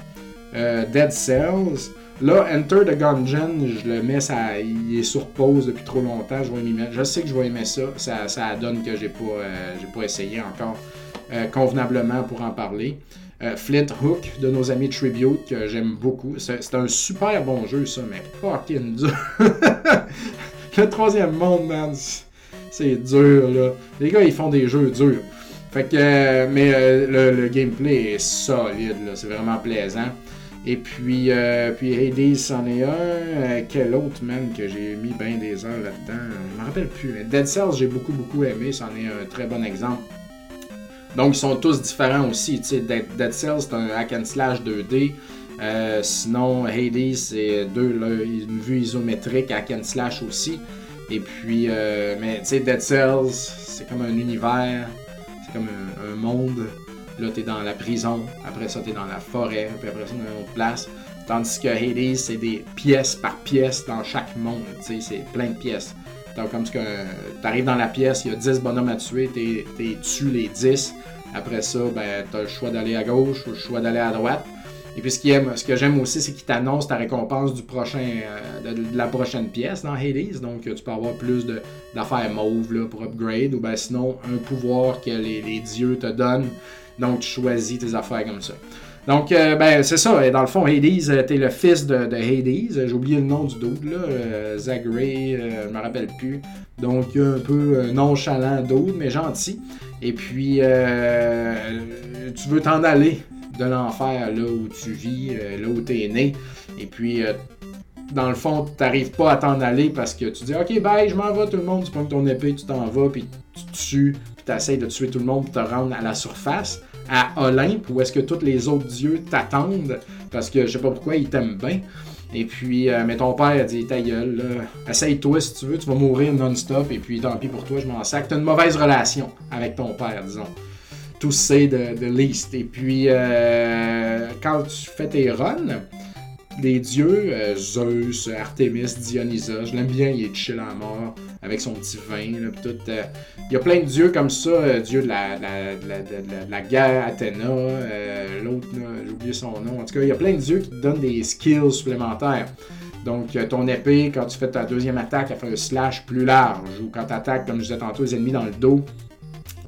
euh, Dead Cells. Là, Enter the Gungeon, je le mets, ça, il est sur pause depuis trop longtemps. Je, vais je sais que je vais aimer ça. Ça, ça donne que j'ai pas, euh, j'ai pas essayé encore euh, convenablement pour en parler. Flint Hook de nos amis Tribute que j'aime beaucoup. C'est, un super bon jeu, ça, mais fucking dur. *laughs* le troisième monde, man, c'est dur, là. Les gars, ils font des jeux durs. Fait que, mais le, gameplay est solide, là. C'est vraiment plaisant. Et puis, euh, puis Hades, c'en est un. Euh, quel autre, man, que j'ai mis bien des heures là-dedans? Je me rappelle plus. Dead Cells, j'ai beaucoup, beaucoup aimé. C'en est un très bon exemple. Donc, ils sont tous différents aussi. Dead, Dead Cells, c'est un hack and slash 2D. Euh, sinon, Hades, c'est deux, une vue isométrique, hack and slash aussi. Et puis, mais tu sais, Dead Cells, c'est comme un univers, c'est comme un monde Là, t'es dans la prison, après ça, t'es dans la forêt, puis après ça, dans une autre place. Tandis que Hades, c'est des pièces par pièce dans chaque monde, tu sais, c'est plein de pièces. Donc, comme que t'arrives dans la pièce, il y a 10 bonhommes à tuer, t'es, tues les 10. Après ça, ben, t'as le choix d'aller à gauche ou le choix d'aller à droite. Et puis ce, qui aime, ce que j'aime aussi, c'est qu'il t'annonce ta récompense du prochain, euh, de, la prochaine pièce dans Hades. Donc tu peux avoir plus d'affaires mauves là, pour upgrade. Ou ben sinon, un pouvoir que les, les dieux te donnent donc, tu choisis tes affaires comme ça. Donc, euh, ben, c'est ça. Dans le fond, Hades, euh, t'es le fils de, Hades. J'ai oublié le nom du dude, là. Euh, Zagray, je me rappelle plus. Donc, un peu nonchalant dude, mais gentil. Et puis, tu veux t'en aller de l'enfer, là où tu vis, là où t'es né. Et puis, dans le fond, t'arrives pas à t'en aller parce que tu dis, OK, bye, je m'en vais, tout le monde. Tu prends ton épée, tu t'en vas, puis tu tues, puis tu essaies de tuer tout le monde pour te rendre à la surface à Olympe où est-ce que tous les autres dieux t'attendent parce que je sais pas pourquoi ils t'aiment bien. Et puis, euh, mais ton père dit ta gueule, essaye-toi si tu veux, tu vas mourir non-stop et puis tant pis pour toi, je m'en sac. T'as une mauvaise relation avec ton père, disons. Tout c'est de, de least. Et puis, euh, quand tu fais tes runs, les dieux, euh, Zeus, Artemis, Dionysos, je l'aime bien, il est chill en mort avec son petit vin. Là, tout, euh, il y a plein de dieux comme ça, euh, dieu de la, de la, guerre, Athéna, l'autre, j'ai oublié son nom. En tout cas, il y a plein de dieux qui te donnent des skills supplémentaires. Donc, ton épée, quand tu fais ta deuxième attaque, elle fait un slash plus large. Ou quand tu attaques, comme je disais tantôt, les ennemis dans le dos,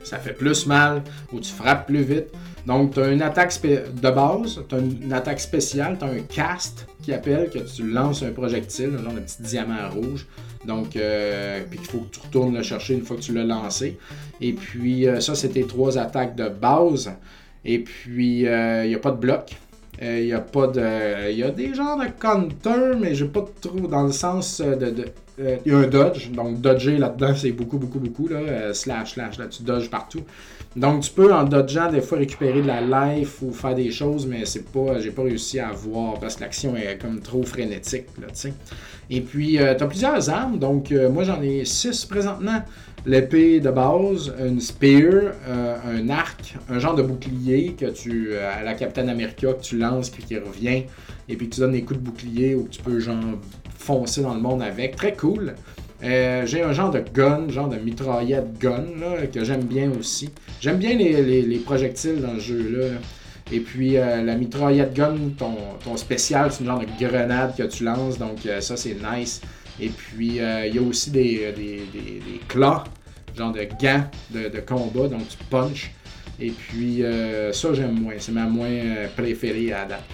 ça fait plus mal. Ou tu frappes plus vite. Donc, tu as une attaque de base, tu as une, attaque spéciale, tu as un cast qui appelle que tu lances un projectile, un genre de petit diamant rouge. Donc, euh, puis il faut que tu retournes le chercher une fois que tu l'as lancé. Et puis, euh, ça, c'était trois attaques de base. Et puis, euh, il n'y a pas de bloc. Il y a pas de. Y a des genres de counter, mais j'ai pas trop dans le sens de. Il y a un dodge, donc dodger là-dedans, c'est beaucoup, beaucoup, beaucoup. Là, slash, slash, là, tu dodges partout. Donc tu peux en dodgeant des fois récupérer de la life ou faire des choses, mais c'est pas, j'ai pas réussi à voir parce que l'action est comme trop frénétique là, tu sais. Et puis euh, tu as plusieurs armes, donc euh, moi j'en ai six présentement. L'épée de base, une spear, euh, un arc, un genre de bouclier que tu à la Captain America que tu lances puis qui revient et puis tu donnes des coups de bouclier ou tu peux genre foncer dans le monde avec, très cool. Euh, j'ai un genre de gun, genre de mitraillette gun, que j'aime bien aussi. J'aime bien les, projectiles dans le jeu-là. Et puis euh, la mitraillette gun, ton, spécial, c'est une genre de grenade que tu lances, donc euh, ça c'est nice. Et puis il y a aussi des, des, claws, genre de gants de, combat, donc tu punches. Et puis ça j'aime moins, c'est ma moins préférée à date.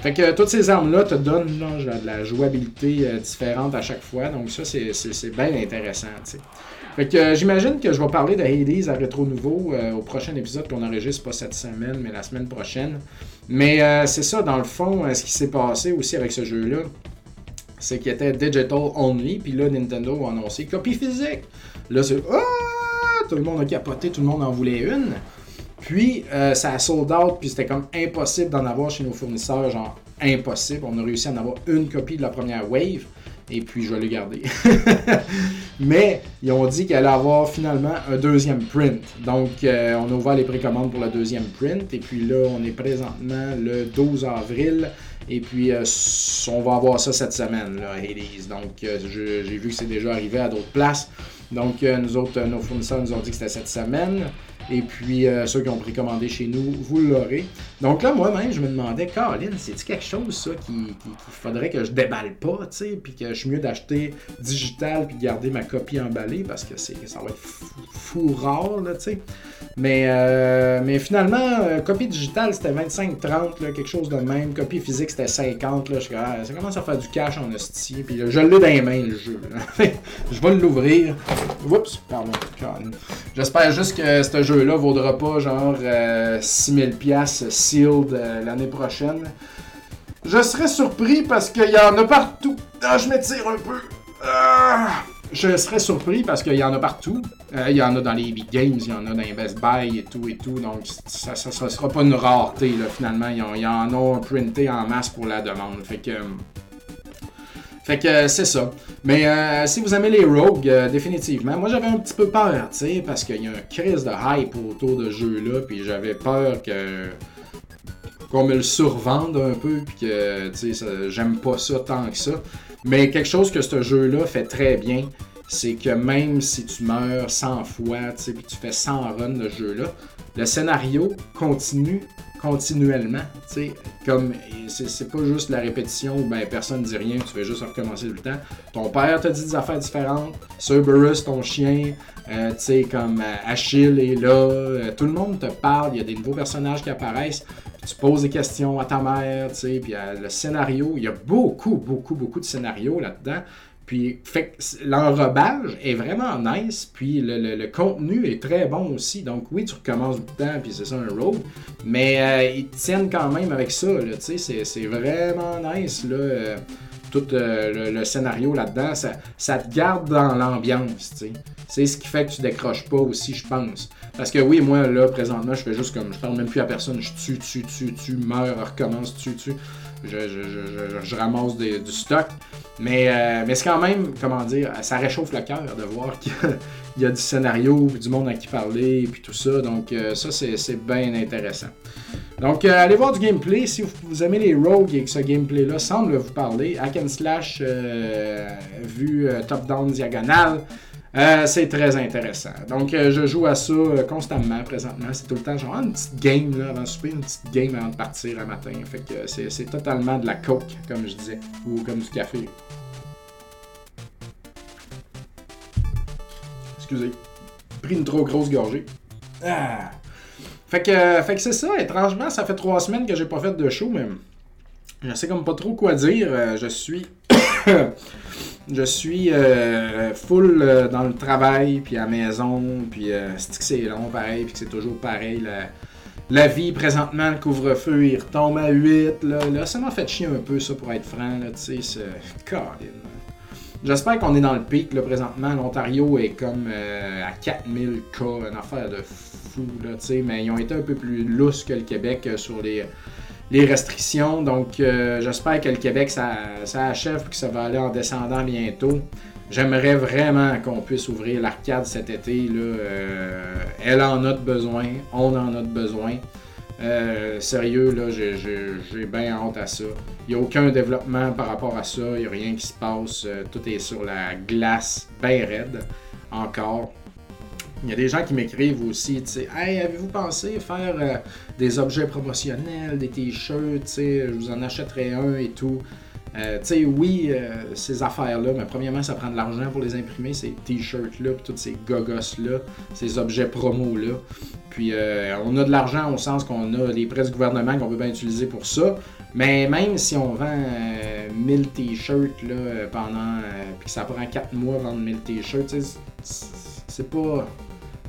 Fait que toutes ces armes-là te donnent de la jouabilité euh, différente à chaque fois. Donc ça, c'est bien intéressant. Fait que euh, j'imagine que je vais parler de Hades à Rétro Nouveau euh, au prochain épisode qu'on enregistre pas cette semaine, mais la semaine prochaine. Mais c'est ça, dans le fond, ce qui s'est passé aussi avec ce jeu-là, c'est qu'il était digital only, puis là, Nintendo a annoncé copie physique. Là, c'est ah! Tout le monde a capoté, tout le monde en voulait une. Puis, euh, ça a sold out, puis c'était comme impossible d'en avoir chez nos fournisseurs, genre impossible. On a réussi à en avoir une copie de la première wave, et puis je vais le garder. *laughs* Mais ils ont dit qu'elle allait avoir finalement un deuxième print. Donc, euh, on a ouvert les précommandes pour le deuxième print, et puis là, on est présentement le 12 avril. Et puis, euh, on va avoir ça cette semaine, là, Hades. Donc, j'ai vu que c'est déjà arrivé à d'autres places. Donc, nous autres, nos fournisseurs nous ont dit que c'était cette semaine. Et puis, euh, ceux qui ont précommandé chez nous, vous l'aurez. Donc là, moi-même, je me demandais, Caroline, c'est-tu quelque chose, ça, qu'il faudrait que je déballe pas, tu sais, puis que je suis mieux d'acheter digital puis de garder ma copie emballée parce que ça va être fou, rare, là, tu sais. Mais, euh, mais finalement, euh, copie digitale, c'était 25-30, quelque chose de même. Copie physique, c'était 50, là. Je, ah, ça commence à faire du cash en hostie. Puis je l'ai dans les mains, le jeu. *laughs* je vais l'ouvrir. Oups, pardon, J'espère juste que ce jeu là vaudra pas genre 6000 euh, pièces sealed euh, l'année prochaine. Je serais surpris parce qu'il y en a partout. Ah, je m'étire un peu. Ah, je serais surpris parce qu'il y en a partout. Euh, il y en a dans les big games, il y en a dans les Best Buy et tout et tout. Donc ça, sera pas une rareté là, finalement. Il y en a printé en masse pour la demande. Fait que fait que euh, c'est ça. Mais euh, si vous aimez les rogues, euh, définitivement. Moi j'avais un petit peu peur, tu sais, parce qu'il y a un crise de hype autour de ce jeu-là, puis j'avais peur que qu'on me le survende un peu, puis que, tu sais, j'aime pas ça tant que ça. Mais quelque chose que ce jeu-là fait très bien, c'est que même si tu meurs 100 fois, tu sais, puis tu fais 100 runs de jeu-là, le scénario continue continuellement. sais Comme c'est pas juste la répétition où ben, personne dit rien, tu fais juste recommencer tout le temps. Ton père te dit des affaires différentes. Cerberus, ton chien, euh, tu sais, comme euh, Achille est là. Euh, tout le monde te parle, il y a des nouveaux personnages qui apparaissent. tu poses des questions à ta mère, tu sais, puis le scénario, il y a beaucoup, beaucoup, beaucoup de scénarios là-dedans. Puis, fait l'enrobage est vraiment nice, puis le, contenu est très bon aussi. Donc, oui, tu recommences tout le temps, puis c'est ça un road, mais euh, ils tiennent quand même avec ça, tu sais, c'est vraiment nice, là. Euh, tout euh, le, scénario là-dedans, ça, ça, te garde dans l'ambiance, tu sais. C'est ce qui fait que tu décroches pas aussi, je pense. Parce que oui, moi, là, présentement, je fais juste comme, je parle même plus à personne, je tue, tue, tue, tue, meurs, recommence, tue, tue je, ramasse du stock. Mais, euh, mais c'est quand même, comment dire, ça réchauffe le cœur de voir qu'il *laughs* y, a du scénario, du monde à qui parler, puis tout ça. Donc euh, ça, c'est bien intéressant. Donc euh, allez voir du gameplay. Si vous, aimez les rogues et que ce gameplay-là semble vous parler, hack and slash, vue top-down diagonale. Euh, c'est très intéressant. Donc, euh, je joue à ça euh, constamment présentement. C'est tout le temps genre une petite game là, avant de souper, une petite game avant de partir un matin. Fait que c'est totalement de la coke, comme je disais, ou comme du café. Excusez. Pris une trop grosse gorgée. Ah. Fait que, fait que c'est ça. Étrangement, ça fait trois semaines que j'ai pas fait de show, mais je sais comme pas trop quoi dire. je suis. *coughs* Je suis euh, full euh, dans le travail, puis à la maison, puis euh, c'est que c'est long pareil, puis que c'est toujours pareil la vie, présentement, le couvre-feu, il retombe à 8. Là, ça m'a fait chier un peu, ça, pour être franc. Là, tu sais, J'espère qu'on est dans le pic, là, présentement. L'Ontario est comme à 4000 cas, une affaire de fou, là, tu sais. Mais ils ont été un peu plus lousses que le Québec sur les, les restrictions. Donc, euh, j'espère que le Québec, ça, ça achève et que ça va aller en descendant bientôt. J'aimerais vraiment qu'on puisse ouvrir l'arcade cet été. Là. Euh, elle en a besoin, on en a besoin. Euh, sérieux, là, j'ai bien honte à ça. Il n'y a aucun développement par rapport à ça. Il n'y a rien qui se passe. Tout est sur la glace, bien raide, encore. Il y a des gens qui m'écrivent aussi, tu sais, Hey, avez-vous pensé faire des objets promotionnels, des t-shirts, tu sais, je vous en achèterai un et tout. Euh, tu sais, oui, euh, ces affaires-là, mais premièrement, ça prend de l'argent pour les imprimer, ces t-shirts-là, puis tous ces gogos-là, ces objets promo-là. Puis euh, on a de l'argent au sens qu'on a les prêts du gouvernement qu'on peut bien utiliser pour ça. Mais même si on vend 1000 t-shirts là, pendant. puis que ça prend 4 mois vendre 1000 t-shirts, c'est pas.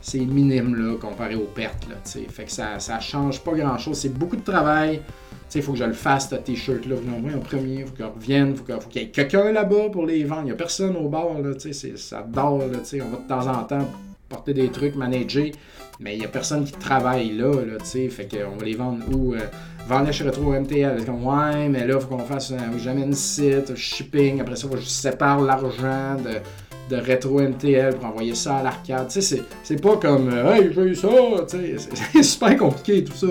C'est minime là, comparé aux pertes. Là, fait que ça, ça change pas grand chose. C'est beaucoup de travail il faut que je le fasse, ce t-shirt-là. Vous en premier, il faut qu'il revienne, faut qu'il y ait quelqu'un là-bas pour les vendre. Il n'y a personne au bar, là, ça dort, là, on va de temps en temps porter des trucs, manager, mais il n'y a personne qui travaille là, là fait qu'on va les vendre où? Euh, vendre chez Retro MTL. Comme, ouais, mais là, il faut qu'on fasse, un j'amène site, shipping, après ça, je sépare l'argent de de rétro MTL pour envoyer ça à l'arcade. Tu sais, c'est pas comme euh, Hey, j'ai eu ça. *laughs* C'est super compliqué tout ça.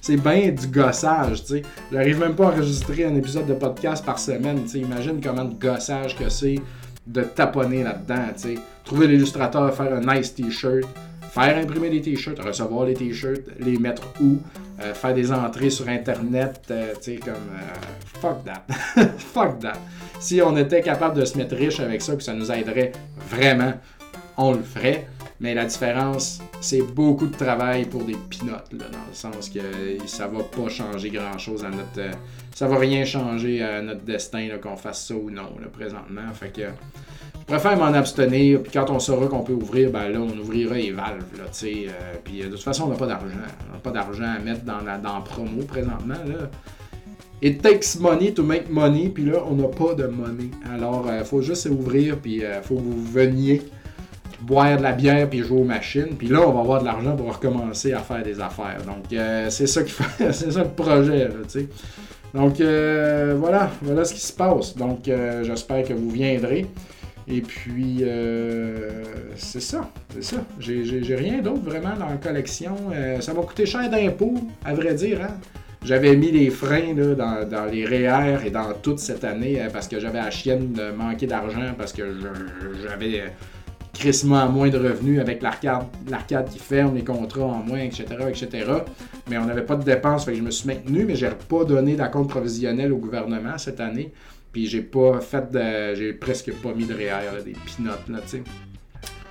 C'est bien du gossage, tu sais. J'arrive même pas à enregistrer un épisode de podcast par semaine, tu. Imagine comment de gossage que c'est de taponner là-dedans, tu sais. Trouver l'illustrateur, faire un nice t-shirt, faire imprimer des t-shirts, recevoir les t-shirts, les mettre où, euh, faire des entrées sur Internet, euh, tu sais, comme fuck that. *laughs* fuck that si on était capable de se mettre riche avec ça, que ça nous aiderait vraiment, on le ferait. Mais la différence, c'est beaucoup de travail pour des pinottes, dans le sens que ça va pas changer grand-chose à notre... Euh, ça va rien changer à notre destin, qu'on fasse ça ou non, présentement. Fait que je préfère m'en abstenir, puis quand on saura qu'on peut ouvrir, ben là, on ouvrira les valves, là, tu sais. Euh, puis de toute façon, on n'a pas d'argent. On n'a pas d'argent à mettre dans la dans promo présentement, là. It takes money to make money, puis là, on n'a pas de money. Alors, il euh, faut juste ouvrir, puis il euh, faut que vous veniez boire de la bière puis jouer aux machines. Puis là, on va avoir de l'argent pour recommencer à faire des affaires. Donc, euh, c'est ça qui fait, *laughs* c'est ça le projet, tu sais. Donc, voilà, voilà ce qui se passe. Donc, j'espère que vous viendrez. Et puis, c'est ça, c'est ça. J'ai rien d'autre vraiment dans la collection. ça va coûter cher d'impôts, à vrai dire, hein. J'avais mis les freins dans, les REER et dans toute cette année euh, parce que j'avais la chienne de manquer d'argent parce que j'avais crissement moins de revenus avec l'arcade qui ferme, les contrats en moins, etc., etc. Mais on n'avait pas de dépenses, fait que je me suis maintenu, mais j'ai pas donné d'acompte provisionnel au gouvernement cette année. Puis j'ai pas fait de. J'ai presque pas mis de REER, des pinottes, là, tu sais.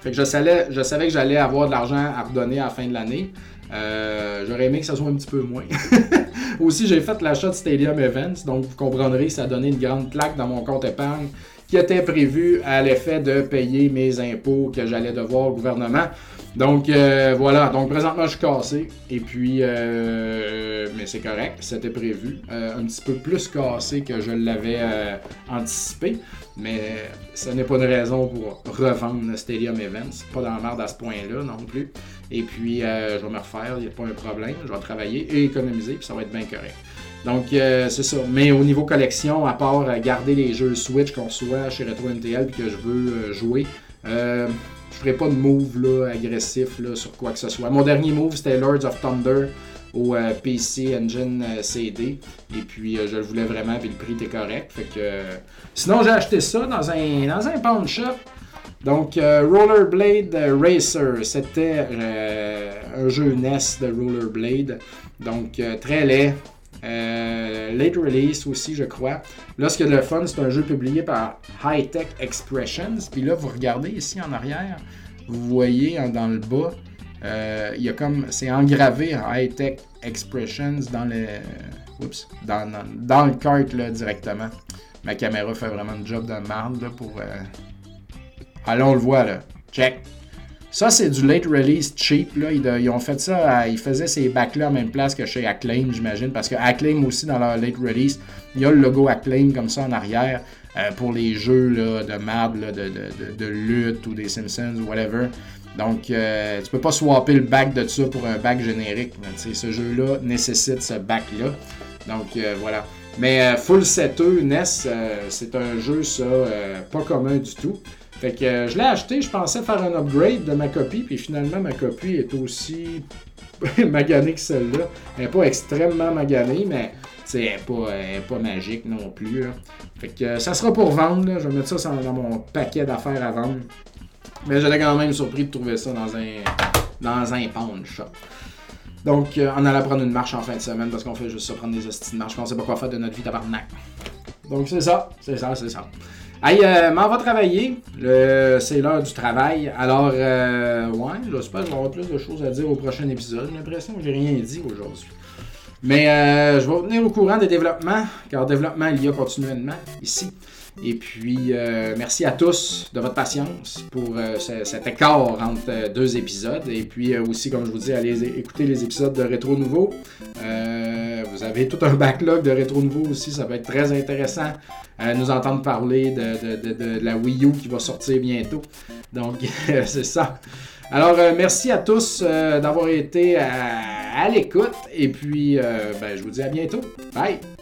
Fait que je savais, je savais que j'allais avoir de l'argent à redonner à la fin de l'année. Euh, j'aurais aimé que ça soit un petit peu moins. *laughs* Aussi, j'ai fait l'achat de Stadium Events, donc vous comprendrez que ça a donné une grande plaque dans mon compte épargne qui était prévu à l'effet de payer mes impôts que j'allais devoir au gouvernement. Donc euh, voilà, donc présentement je suis cassé et puis euh, mais c'est correct, c'était prévu, un petit peu plus cassé que je l'avais anticipé. Mais ce n'est pas une raison pour revendre Stadium Events. Pas dans la merde à ce point-là non plus. Et puis, euh, je vais me refaire, il n'y a pas un problème. Je vais travailler et économiser, puis ça va être bien correct. Donc, euh, c'est ça. Mais au niveau collection, à part euh, garder les jeux Switch qu'on reçoit chez Retro NTL puis que je veux jouer, je ferai pas de move là, agressif là, sur quoi que ce soit. Mon dernier move, c'était Lords of Thunder au euh, PC Engine euh, CD. Et puis, euh, je le voulais vraiment, puis le prix était correct. Fait que, sinon, j'ai acheté ça dans un, dans un pawn shop. Donc, Rollerblade Racer, c'était un jeu NES de Rollerblade. Donc, très laid. Late release aussi, je crois. Là, ce qui est le fun, c'est un jeu publié par High Tech Expressions. Puis là, vous regardez ici en arrière, vous voyez dans le bas, euh, il y a comme. C'est engravé en high-tech expressions dans le. Oups, dans, le kart là, directement. Ma caméra fait vraiment un job de merde là, pour. Euh... Ah on le voit là. Check. Ça, c'est du late release cheap. Là. Ils, ont fait ça, ils faisaient ces bacs-là en même place que chez Acclaim, j'imagine, parce que Acclaim aussi, dans leur late release, il y a le logo Acclaim comme ça en arrière euh, pour les jeux là, de merde, de, de, lutte ou des Simpsons ou whatever. Donc, euh, tu peux pas swapper le bac de ça pour un bac générique. ce jeu-là nécessite ce bac-là. Donc, euh, voilà. Mais Full 7E NES, c'est un jeu, ça, pas commun du tout. Fait que euh, je l'ai acheté, je pensais faire un upgrade de ma copie, puis finalement ma copie est aussi *laughs* maganée que celle-là. Elle n'est pas extrêmement maganée, mais elle n'est pas, pas magique non plus. Fait que euh, ça sera pour vendre, je vais mettre ça dans mon paquet d'affaires à vendre. Mais j'étais quand même surpris de trouver ça dans un, dans un shop. Donc, euh, on allait prendre une marche en fin de semaine parce qu'on fait juste ça, prendre des hosties de marche. Je pensais pas quoi faire de notre vie tabarnak. Donc, c'est ça, c'est ça, c'est ça. Hey, euh, m'en va travailler. C'est l'heure du travail. Alors, euh, ouais, j'espère que je vais avoir plus de choses à dire au prochain épisode. J'ai l'impression que j'ai rien dit aujourd'hui. Mais euh, je vais venir au courant des développements, car développement il y a continuellement ici. Et puis, euh, merci à tous de votre patience pour euh, cet écart entre euh, deux épisodes. Et puis aussi, comme je vous dis, allez écouter les épisodes de Rétro Nouveau. vous avez tout un backlog de Rétro Nouveau aussi. Ça va être très intéressant à nous entendre parler de, la Wii U qui va sortir bientôt. Donc, *laughs* c'est ça. Alors, merci à tous d'avoir été à, l'écoute. Et puis, ben, je vous dis à bientôt. Bye!